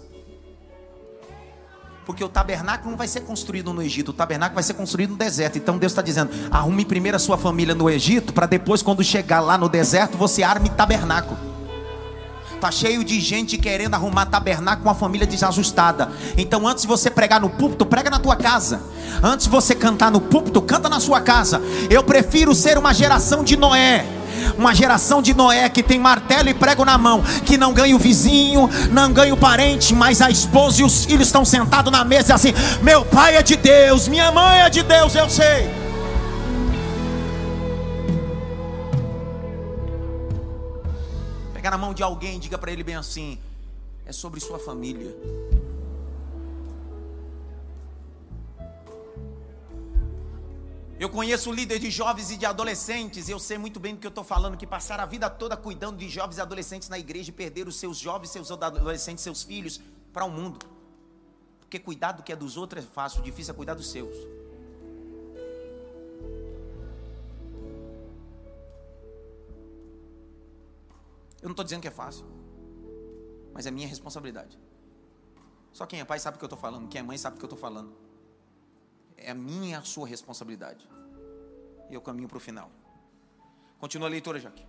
Porque o tabernáculo não vai ser construído no Egito, o tabernáculo vai ser construído no deserto. Então Deus está dizendo: arrume primeiro a sua família no Egito, para depois, quando chegar lá no deserto, você arme tabernáculo. Tá cheio de gente querendo arrumar tabernáculo com uma família desajustada. Então, antes de você pregar no púlpito, prega na tua casa. Antes de você cantar no púlpito, canta na sua casa. Eu prefiro ser uma geração de Noé. Uma geração de Noé que tem martelo e prego na mão, que não ganha o vizinho, não ganha o parente, mas a esposa e os filhos estão sentados na mesa assim: meu pai é de Deus, minha mãe é de Deus, eu sei. Pega na mão de alguém diga para ele bem assim: é sobre sua família. Eu conheço líder de jovens e de adolescentes, e eu sei muito bem do que eu estou falando, que passaram a vida toda cuidando de jovens e adolescentes na igreja e perderam seus jovens, seus adolescentes, seus filhos para o mundo. Porque cuidar do que é dos outros é fácil, difícil é cuidar dos seus. Eu não estou dizendo que é fácil, mas é minha responsabilidade. Só quem é pai sabe o que eu estou falando, quem é mãe sabe o que eu estou falando. É a minha e a sua responsabilidade. E eu caminho para o final. Continua a leitura, Jaque.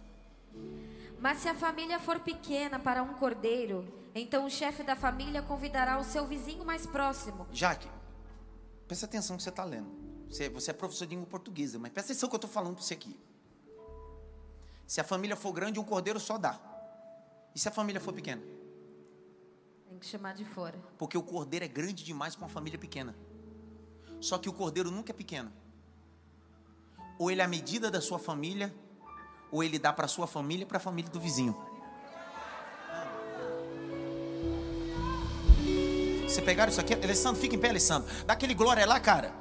Mas se a família for pequena para um cordeiro, então o chefe da família convidará o seu vizinho mais próximo. Jaque, presta atenção que você está lendo. Você, você, é professor de língua portuguesa, mas presta atenção que eu estou falando para você aqui. Se a família for grande, um cordeiro só dá. E se a família for pequena? Tem que chamar de fora. Porque o cordeiro é grande demais para uma família pequena. Só que o cordeiro nunca é pequeno. Ou ele é a medida da sua família, ou ele dá para a sua família e para a família do vizinho. Você pegaram isso aqui? Alessandro, fica em pé, Alessandro. Dá aquele glória lá, cara.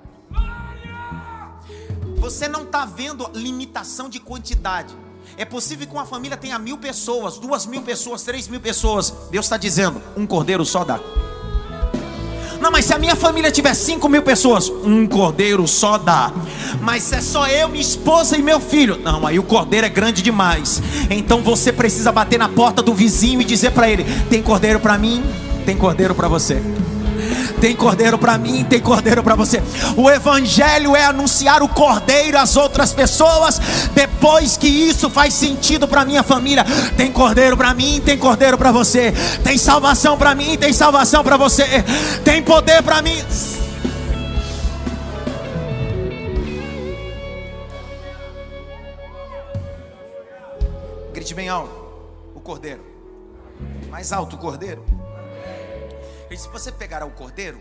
Você não está vendo limitação de quantidade. É possível que uma família tenha mil pessoas, duas mil pessoas, três mil pessoas. Deus está dizendo: um cordeiro só dá. Não, mas se a minha família tiver 5 mil pessoas, um cordeiro só dá. Mas se é só eu, minha esposa e meu filho, não, aí o cordeiro é grande demais. Então você precisa bater na porta do vizinho e dizer para ele: tem cordeiro para mim, tem cordeiro para você. Tem cordeiro para mim, tem cordeiro para você. O evangelho é anunciar o cordeiro às outras pessoas. Depois que isso faz sentido para minha família, tem cordeiro para mim, tem cordeiro para você. Tem salvação para mim, tem salvação para você. Tem poder para mim. Grite bem alto. O cordeiro. Mais alto o cordeiro. Ele disse: se você pegará o cordeiro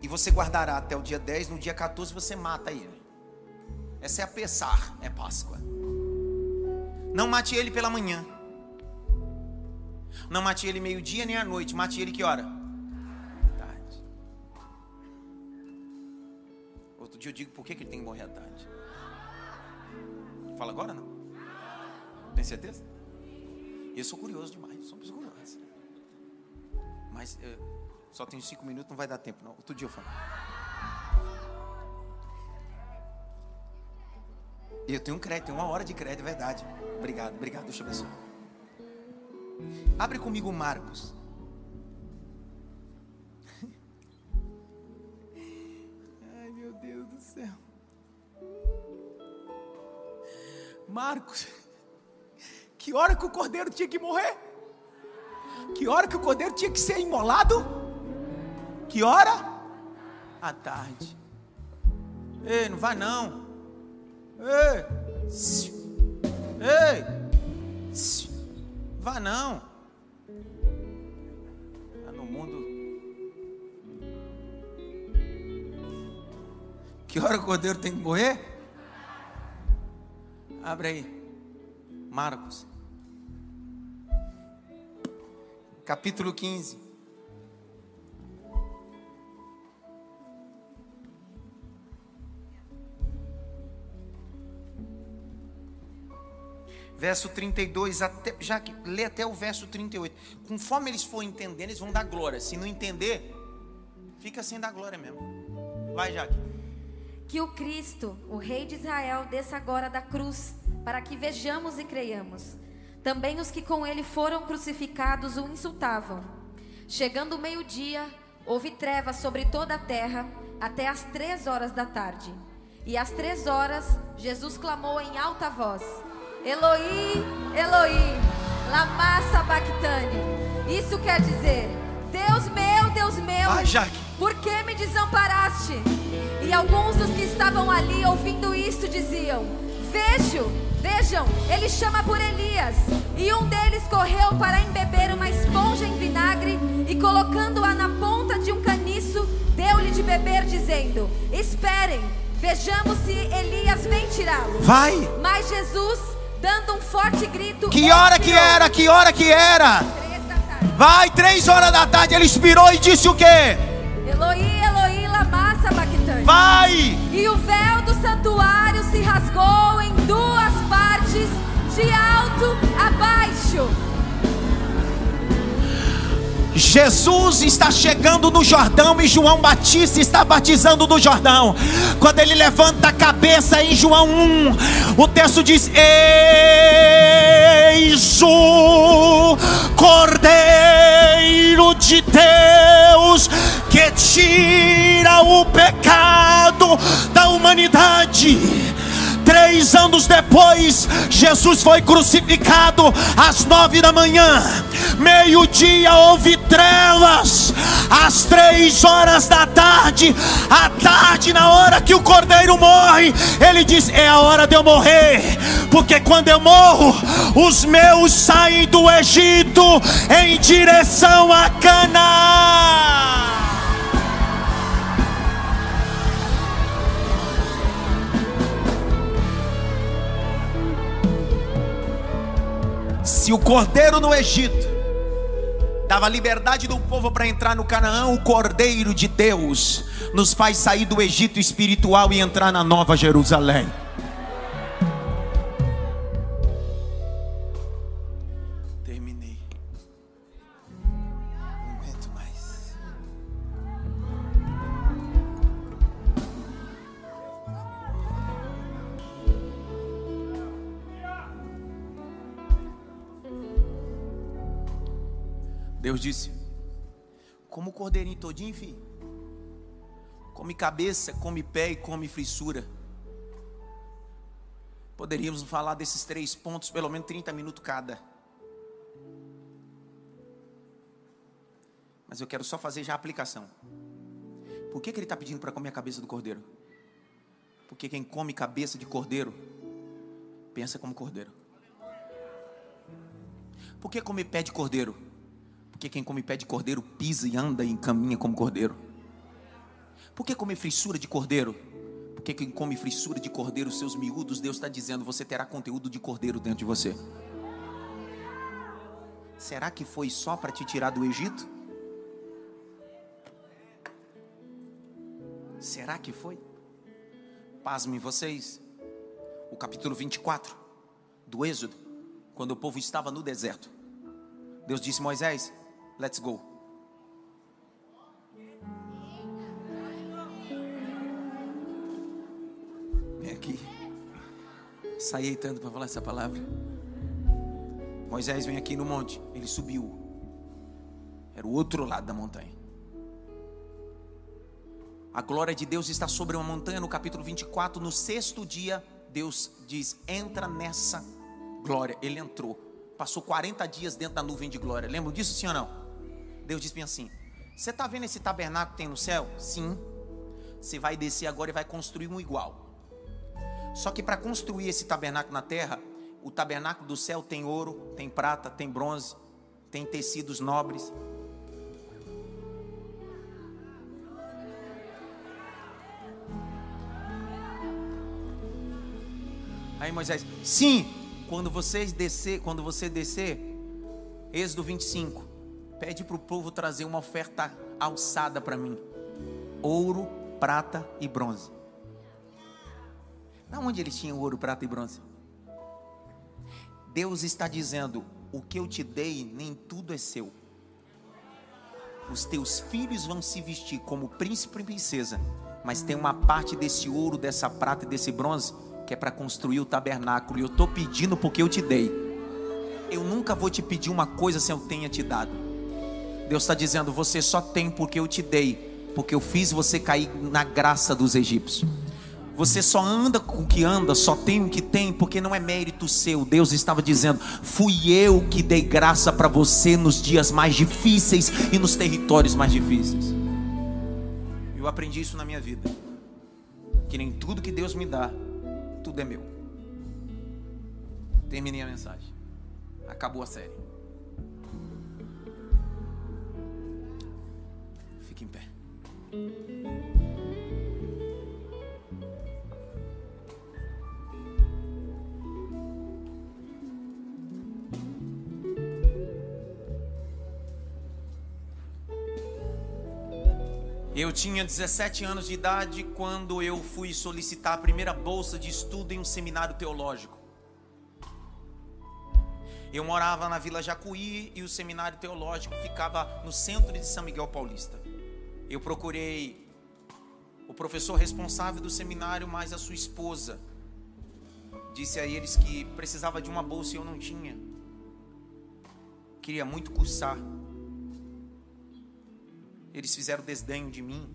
e você guardará até o dia 10, no dia 14 você mata ele. Essa é a Pessar, é Páscoa. Não mate ele pela manhã. Não mate ele meio-dia nem à noite. Mate ele que hora? Tarde. Outro dia eu digo por que, que ele tem que morrer à tarde. Fala agora não? Tem certeza? Eu sou curioso demais, sou Mas Só tenho cinco minutos, não vai dar tempo, não. Outro dia eu falo. Eu tenho um crédito, tenho uma hora de crédito, é verdade. Obrigado, obrigado, Deus te abençoe. Abre comigo Marcos. *laughs* Ai, meu Deus do céu. Marcos. *laughs* Que hora que o cordeiro tinha que morrer? Que hora que o cordeiro tinha que ser imolado? Que hora? À tarde. Ei, não vai não. Ei, ei, vá não. Tá no mundo. Que hora o cordeiro tem que morrer? Abre aí, Marcos, capítulo 15. verso 32, até, já que lê até o verso 38. Conforme eles forem entendendo, eles vão dar glória. Se não entender, fica sem dar glória mesmo. Vai, Jaque. Que o Cristo, o Rei de Israel, desça agora da cruz, para que vejamos e creiamos. Também os que com ele foram crucificados o insultavam. Chegando o meio-dia, houve trevas sobre toda a terra, até as três horas da tarde. E às três horas, Jesus clamou em alta voz: Eloí, Eloí, lama sabachthani. Isso quer dizer, Deus meu, Deus meu, Vai, por que me desamparaste? E alguns dos que estavam ali ouvindo isto diziam: Vejo, vejam, ele chama por Elias. E um deles correu para embeber uma esponja em vinagre e colocando-a na ponta de um caniço, deu-lhe de beber, dizendo: Esperem, vejamos se Elias vem tirá-lo. Vai. Mas Jesus, dando um forte grito, Que hora que era? Que hora que era? Três da tarde. Vai, três horas da tarde, ele expirou e disse o quê? Eloí, Eloí, lama sabachthani. Vai! E o véu do santuário rasgou em duas partes, de alto a baixo. Jesus está chegando no Jordão e João Batista está batizando no Jordão. Quando ele levanta a cabeça em João 1, o texto diz: Eis o Cordeiro de Deus que tira o pecado da humanidade. Três anos depois, Jesus foi crucificado às nove da manhã. Meio-dia houve trevas. Às três horas da tarde, à tarde, na hora que o cordeiro morre, ele diz: É a hora de eu morrer. Porque quando eu morro, os meus saem do Egito em direção a Canaã. Se o cordeiro no Egito dava liberdade do povo para entrar no Canaã, o cordeiro de Deus nos faz sair do Egito espiritual e entrar na nova Jerusalém. Terminei. Deus disse: Como o cordeirinho todinho, filho. Come cabeça, come pé e come frissura. Poderíamos falar desses três pontos, pelo menos 30 minutos cada. Mas eu quero só fazer já a aplicação. Por que, que ele está pedindo para comer a cabeça do cordeiro? Porque quem come cabeça de cordeiro, pensa como cordeiro. Por que comer pé de cordeiro? Porque quem come pé de cordeiro pisa e anda e caminha como cordeiro. Por que comer frissura de cordeiro? Porque quem come frissura de cordeiro, seus miúdos, Deus está dizendo, você terá conteúdo de cordeiro dentro de você. Será que foi só para te tirar do Egito? Será que foi? Pasmem vocês. O capítulo 24 do Êxodo, quando o povo estava no deserto. Deus disse: Moisés, Let's go. Vem aqui. Saí tanto para falar essa palavra. Moisés vem aqui no monte. Ele subiu. Era o outro lado da montanha. A glória de Deus está sobre uma montanha. No capítulo 24, no sexto dia, Deus diz: entra nessa glória. Ele entrou. Passou 40 dias dentro da nuvem de glória. Lembram disso, sim ou não? Deus disse assim: Você está vendo esse tabernáculo que tem no céu? Sim. Você vai descer agora e vai construir um igual. Só que para construir esse tabernáculo na terra, o tabernáculo do céu tem ouro, tem prata, tem bronze, tem tecidos nobres. Aí Moisés, sim, quando vocês descer, quando você descer, Êxodo 25, pede para o povo trazer uma oferta alçada para mim: ouro, prata e bronze. Na onde eles tinham ouro, prata e bronze? Deus está dizendo: o que eu te dei, nem tudo é seu. Os teus filhos vão se vestir como príncipe e princesa, mas tem uma parte desse ouro, dessa prata e desse bronze que é para construir o tabernáculo. E eu estou pedindo porque eu te dei. Eu nunca vou te pedir uma coisa sem eu tenha te dado. Deus está dizendo: você só tem porque eu te dei, porque eu fiz você cair na graça dos egípcios. Você só anda com o que anda, só tem o que tem, porque não é mérito seu. Deus estava dizendo: fui eu que dei graça para você nos dias mais difíceis e nos territórios mais difíceis. Eu aprendi isso na minha vida. Que nem tudo que Deus me dá, tudo é meu. Terminei a mensagem. Acabou a série. Eu tinha 17 anos de idade quando eu fui solicitar a primeira bolsa de estudo em um seminário teológico. Eu morava na Vila Jacuí e o seminário teológico ficava no centro de São Miguel Paulista. Eu procurei o professor responsável do seminário, mais a sua esposa. Disse a eles que precisava de uma bolsa e eu não tinha. Queria muito cursar. Eles fizeram desdenho de mim,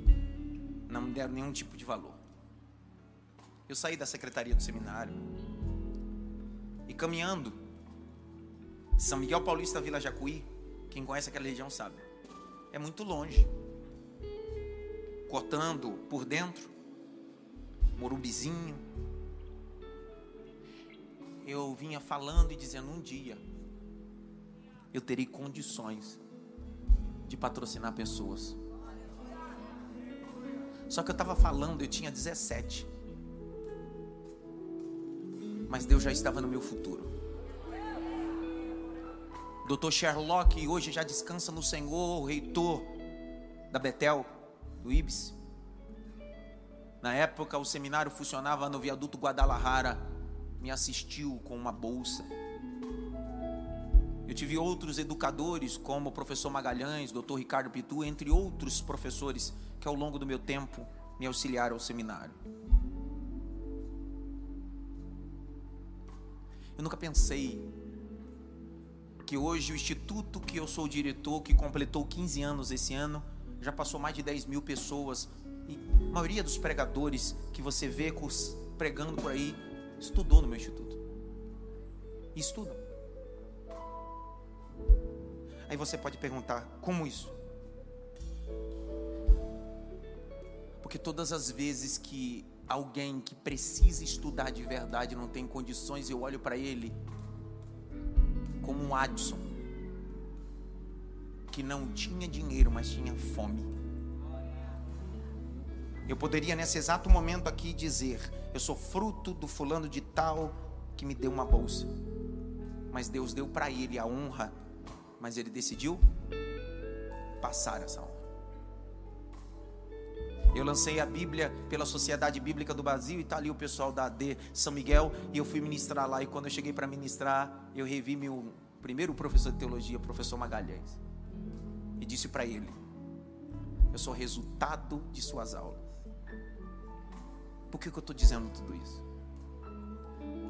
não me deram nenhum tipo de valor. Eu saí da secretaria do seminário e caminhando, São Miguel Paulista, Vila Jacuí, quem conhece aquela região sabe, é muito longe. Cortando por dentro, Morubizinho. Eu vinha falando e dizendo: um dia eu terei condições de patrocinar pessoas. Só que eu estava falando, eu tinha 17. Mas Deus já estava no meu futuro. Doutor Sherlock hoje já descansa no Senhor, reitor da Betel, do Ibis. Na época o seminário funcionava no viaduto Guadalajara, me assistiu com uma bolsa. Eu tive outros educadores, como o professor Magalhães, doutor Ricardo Pitu, entre outros professores que ao longo do meu tempo me auxiliaram ao seminário. Eu nunca pensei que hoje o instituto que eu sou diretor, que completou 15 anos esse ano, já passou mais de 10 mil pessoas. E a maioria dos pregadores que você vê pregando por aí, estudou no meu instituto. E estudam. Aí você pode perguntar: como isso? Porque todas as vezes que alguém que precisa estudar de verdade não tem condições, eu olho para ele como um Adson, que não tinha dinheiro, mas tinha fome. Eu poderia nesse exato momento aqui dizer: Eu sou fruto do fulano de tal que me deu uma bolsa. Mas Deus deu para ele a honra mas ele decidiu passar essa honra. Eu lancei a Bíblia pela Sociedade Bíblica do Brasil e está ali o pessoal da AD São Miguel e eu fui ministrar lá. E quando eu cheguei para ministrar, eu revi meu primeiro professor de teologia, professor Magalhães, e disse para ele: Eu sou resultado de suas aulas. Por que, que eu estou dizendo tudo isso?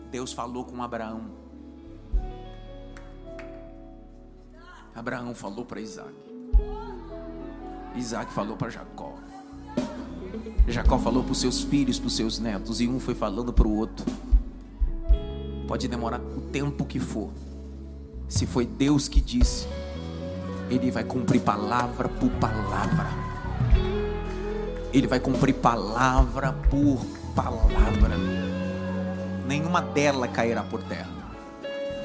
Deus falou com Abraão. Abraão falou para Isaac. Isaac falou para Jacó. Jacó falou para os seus filhos, para os seus netos, e um foi falando para o outro. Pode demorar o tempo que for. Se foi Deus que disse, Ele vai cumprir palavra por palavra. Ele vai cumprir palavra por palavra. Nenhuma dela cairá por terra.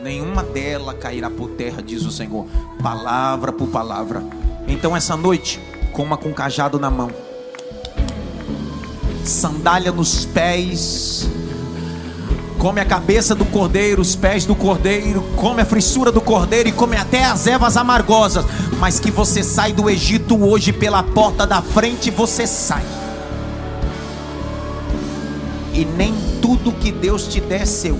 Nenhuma dela cairá por terra, diz o Senhor. Palavra por palavra. Então essa noite, coma com cajado na mão sandália nos pés, come a cabeça do cordeiro, os pés do cordeiro, come a frissura do cordeiro e come até as ervas amargosas, mas que você sai do Egito hoje pela porta da frente, você sai. E nem tudo que Deus te der é seu.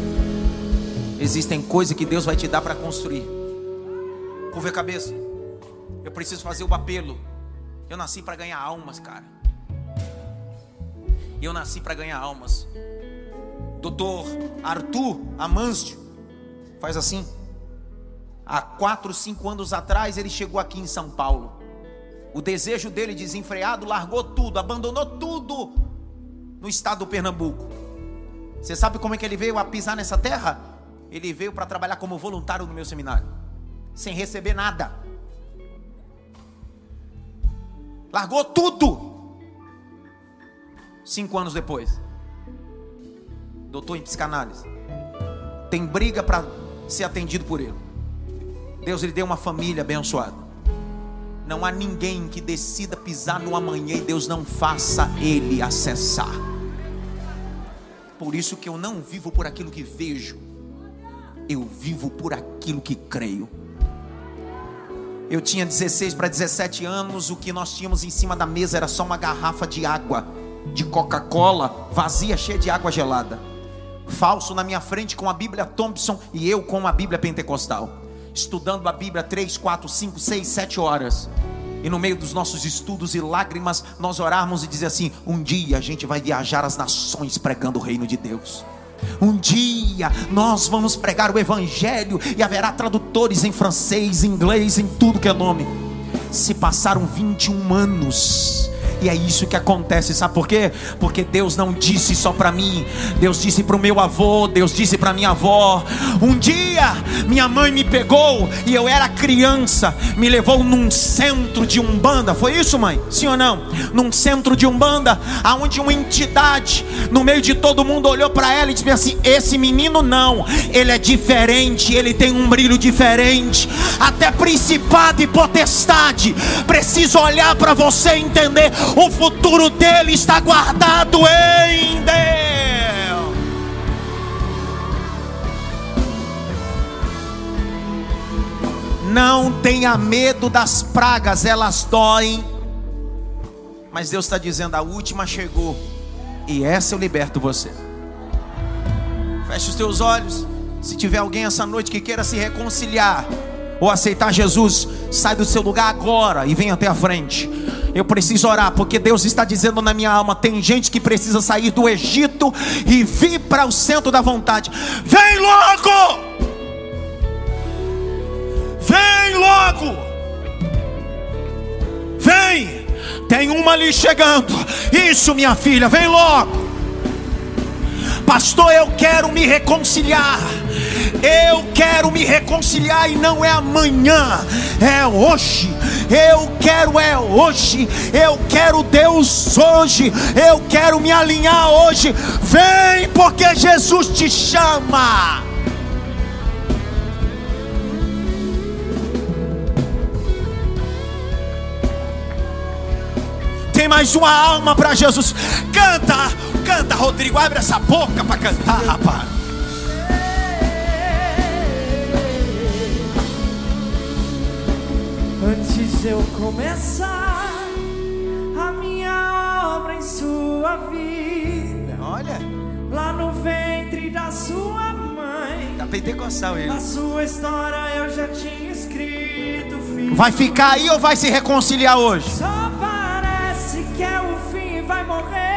Existem coisas que Deus vai te dar para construir. Curva a cabeça. Eu preciso fazer o apelo. Eu nasci para ganhar almas, cara. Eu nasci para ganhar almas. Doutor Arthur Amâncio faz assim. Há quatro, cinco anos atrás ele chegou aqui em São Paulo. O desejo dele desenfreado largou tudo, abandonou tudo no estado do Pernambuco. Você sabe como é que ele veio a pisar nessa terra? Ele veio para trabalhar como voluntário no meu seminário, sem receber nada. Largou tudo. Cinco anos depois, doutor em psicanálise, tem briga para ser atendido por ele. Deus lhe deu uma família abençoada. Não há ninguém que decida pisar no amanhã e Deus não faça ele acessar. Por isso que eu não vivo por aquilo que vejo, eu vivo por aquilo que creio. Eu tinha 16 para 17 anos, o que nós tínhamos em cima da mesa era só uma garrafa de água de Coca-Cola vazia, cheia de água gelada. Falso na minha frente com a Bíblia Thompson e eu com a Bíblia Pentecostal. Estudando a Bíblia 3, 4, 5, 6, 7 horas. E no meio dos nossos estudos e lágrimas, nós orarmos e dizer assim: um dia a gente vai viajar as nações pregando o reino de Deus. Um dia nós vamos pregar o Evangelho e haverá tradutores em francês, inglês, em tudo que é nome. Se passaram 21 anos e é isso que acontece, sabe por quê? Porque Deus não disse só para mim, Deus disse para o meu avô, Deus disse para minha avó. Um dia minha mãe me pegou e eu era criança, me levou num centro de umbanda. Foi isso, mãe? Sim ou não? Num centro de umbanda, aonde uma entidade no meio de todo mundo olhou para ela e disse assim: "Esse menino não, ele é diferente, ele tem um brilho diferente. Até principado e potestade precisa olhar para você entender o futuro dele está guardado em Deus. Não tenha medo das pragas, elas doem. Mas Deus está dizendo: a última chegou, e essa eu liberto você. Feche os teus olhos. Se tiver alguém essa noite que queira se reconciliar ou aceitar Jesus, sai do seu lugar agora e vem até a frente. Eu preciso orar, porque Deus está dizendo na minha alma: tem gente que precisa sair do Egito e vir para o centro da vontade. Vem logo! Vem logo! Vem! Tem uma ali chegando. Isso, minha filha, vem logo. Pastor, eu quero me reconciliar. Eu quero me reconciliar e não é amanhã, é hoje. Eu quero é hoje. Eu quero Deus hoje. Eu quero me alinhar hoje. Vem porque Jesus te chama. Tem mais uma alma para Jesus. Canta, canta, Rodrigo. Abre essa boca para cantar, rapaz. Antes eu começar a minha obra em sua vida. Olha, Lá no ventre da sua mãe. tá pentecostal ele. A sua história eu já tinha escrito, filho. Vai ficar aí ou vai se reconciliar hoje? Só parece que é o fim, vai morrer.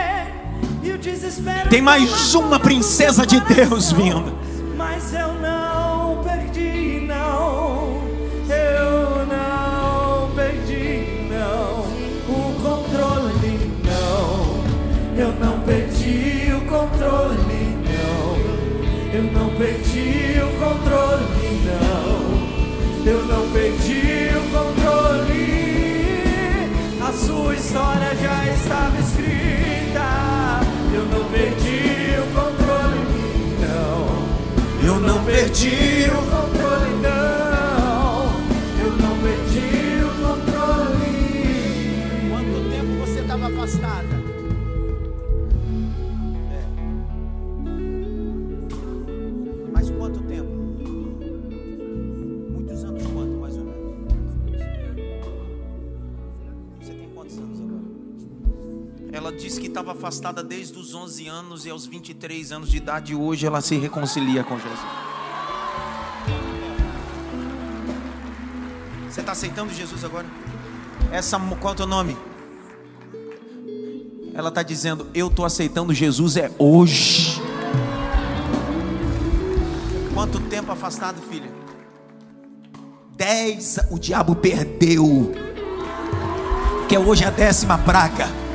Tem mais uma princesa de Deus vindo. Mas eu não perdi, não. Eu não perdi, não. O controle, não. Eu não perdi o controle, não. Eu não perdi o controle, não. Eu não perdi o controle. A sua história já estava escrita. Eu não perdi o controle, não. Eu não perdi o controle, não. Disse que estava afastada desde os 11 anos e aos 23 anos de idade hoje ela se reconcilia com Jesus. Você está aceitando Jesus agora? Essa, qual é o teu nome? Ela está dizendo: Eu estou aceitando Jesus é hoje. Quanto tempo afastado, filha? Dez. O diabo perdeu. Que é hoje a décima praga.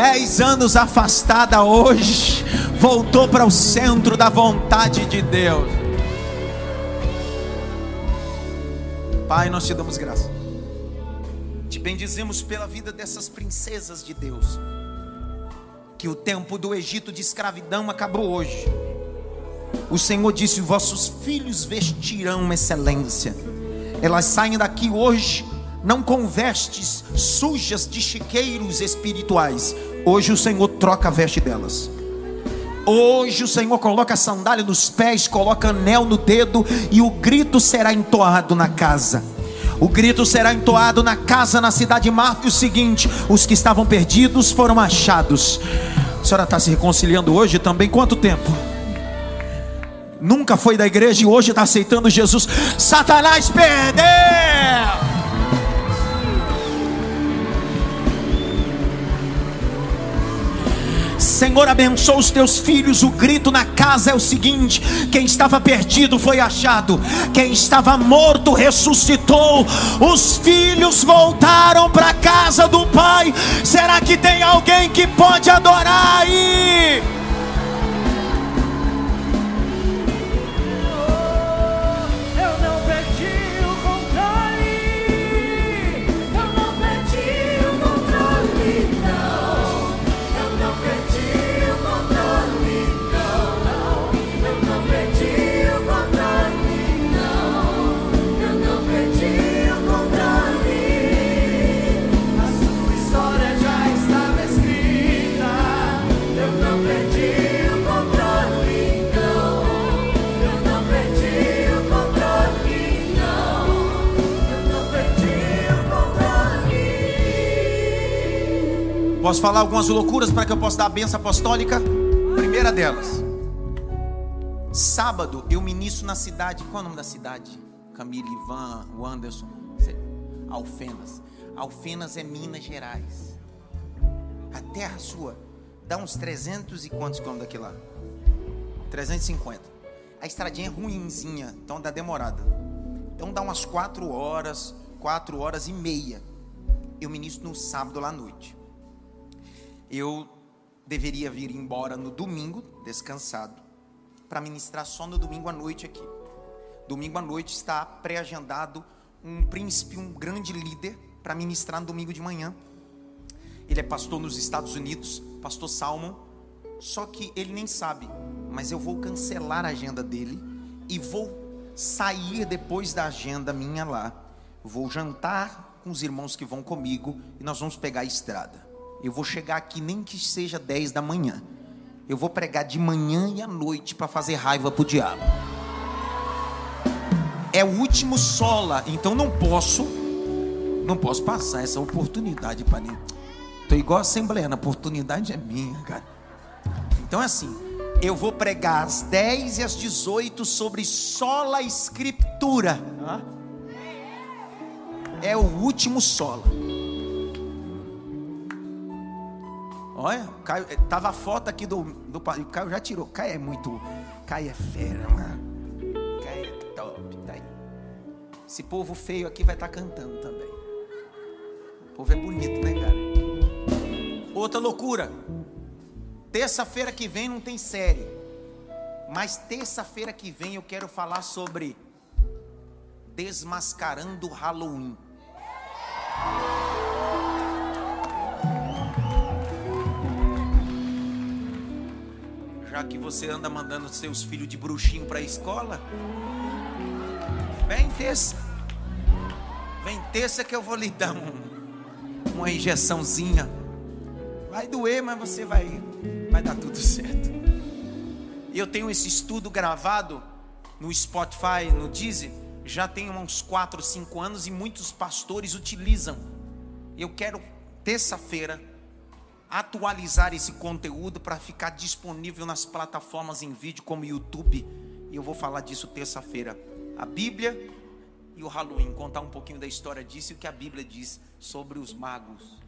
Dez anos afastada hoje. Voltou para o centro da vontade de Deus. Pai, nós te damos graça. Te bendizemos pela vida dessas princesas de Deus. Que o tempo do Egito de escravidão acabou hoje. O Senhor disse: Vossos filhos vestirão excelência. Elas saem daqui hoje, não com vestes sujas de chiqueiros espirituais. Hoje o Senhor troca a veste delas. Hoje o Senhor coloca sandália nos pés, coloca anel no dedo e o grito será entoado na casa. O grito será entoado na casa, na cidade Marfa, e o seguinte: os que estavam perdidos foram achados. A senhora está se reconciliando hoje também? Quanto tempo? Nunca foi da igreja e hoje está aceitando Jesus. Satanás perdeu! Senhor, abençoa os teus filhos. O grito na casa é o seguinte: quem estava perdido foi achado, quem estava morto ressuscitou. Os filhos voltaram para a casa do Pai. Será que tem alguém que pode adorar aí? Posso falar algumas loucuras para que eu possa dar a benção apostólica? Primeira delas. Sábado eu ministro na cidade. Qual é o nome da cidade? Camille, Ivan, o Anderson. Alfenas. Alfenas é Minas Gerais. A terra sua dá uns 300 e quantos quilômetros daqui lá? 350. A estradinha é ruinzinha, então dá demorada. Então dá umas 4 horas, 4 horas e meia. Eu ministro no sábado lá à noite eu deveria vir embora no domingo, descansado, para ministrar só no domingo à noite aqui. Domingo à noite está pré-agendado um príncipe, um grande líder, para ministrar no domingo de manhã. Ele é pastor nos Estados Unidos, pastor Salmon, só que ele nem sabe, mas eu vou cancelar a agenda dele e vou sair depois da agenda minha lá. Vou jantar com os irmãos que vão comigo e nós vamos pegar a estrada. Eu vou chegar aqui nem que seja 10 da manhã. Eu vou pregar de manhã e à noite para fazer raiva pro diabo. É o último sola, então não posso não posso passar essa oportunidade para ninguém. Tô igual a assembleia, a oportunidade é minha, cara. Então é assim, eu vou pregar às 10 e às 18 sobre sola escritura. É o último sola. Olha, Caio, eh, tava a foto aqui do, do o Caio já tirou. Caio é muito, Caio é fera, mano. Caio é top, tá aí. Esse povo feio aqui vai estar tá cantando também. O povo é bonito, né, cara? Outra loucura. Terça-feira que vem não tem série. Mas terça-feira que vem eu quero falar sobre desmascarando Halloween. Já que você anda mandando seus filhos de bruxinho para a escola, vem terça. Vem terça que eu vou lhe dar um, uma injeçãozinha. Vai doer, mas você vai, vai dar tudo *laughs* certo. Eu tenho esse estudo gravado no Spotify, no Deezer, já tem uns 4, 5 anos e muitos pastores utilizam. Eu quero terça-feira atualizar esse conteúdo para ficar disponível nas plataformas em vídeo como YouTube. E eu vou falar disso terça-feira. A Bíblia e o Halloween, contar um pouquinho da história disso e o que a Bíblia diz sobre os magos.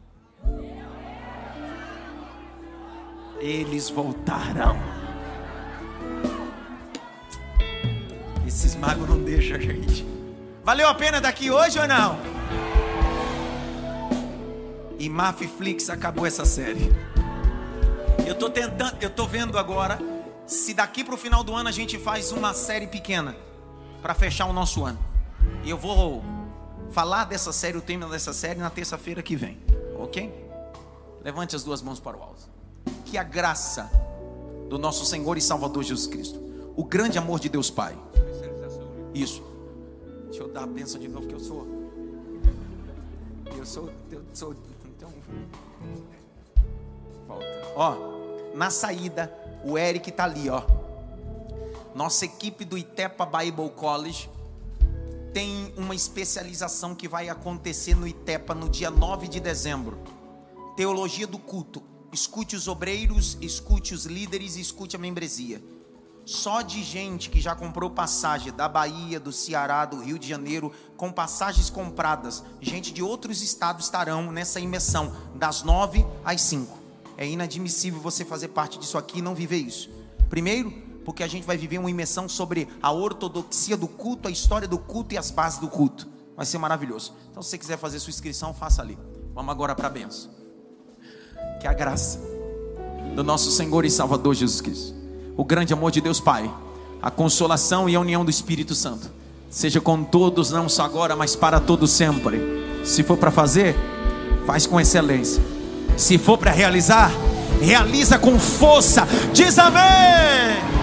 Eles voltarão. Esses magos não deixam a gente. Valeu a pena daqui hoje ou não? E Mafiflix acabou essa série. Eu tô tentando, eu tô vendo agora se daqui para o final do ano a gente faz uma série pequena para fechar o nosso ano. E eu vou falar dessa série, o tema dessa série na terça-feira que vem, ok? Levante as duas mãos para o alto. Que a graça do nosso Senhor e Salvador Jesus Cristo, o grande amor de Deus Pai. Isso. Deixa eu dar a bênção de novo que eu sou. Eu sou, eu sou Volta. Ó, na saída, o Eric tá ali, ó. Nossa equipe do Itepa Bible College tem uma especialização que vai acontecer no Itepa no dia 9 de dezembro. Teologia do culto. Escute os obreiros, escute os líderes, escute a membresia só de gente que já comprou passagem da Bahia, do Ceará, do Rio de Janeiro, com passagens compradas, gente de outros estados estarão nessa imersão, das nove às cinco. É inadmissível você fazer parte disso aqui e não viver isso. Primeiro, porque a gente vai viver uma imersão sobre a ortodoxia do culto, a história do culto e as bases do culto. Vai ser maravilhoso. Então, se você quiser fazer sua inscrição, faça ali. Vamos agora para a benção. Que a graça do nosso Senhor e Salvador Jesus Cristo o grande amor de Deus Pai, a consolação e a união do Espírito Santo, seja com todos, não só agora, mas para todos sempre. Se for para fazer, faz com excelência. Se for para realizar, realiza com força. Diz amém.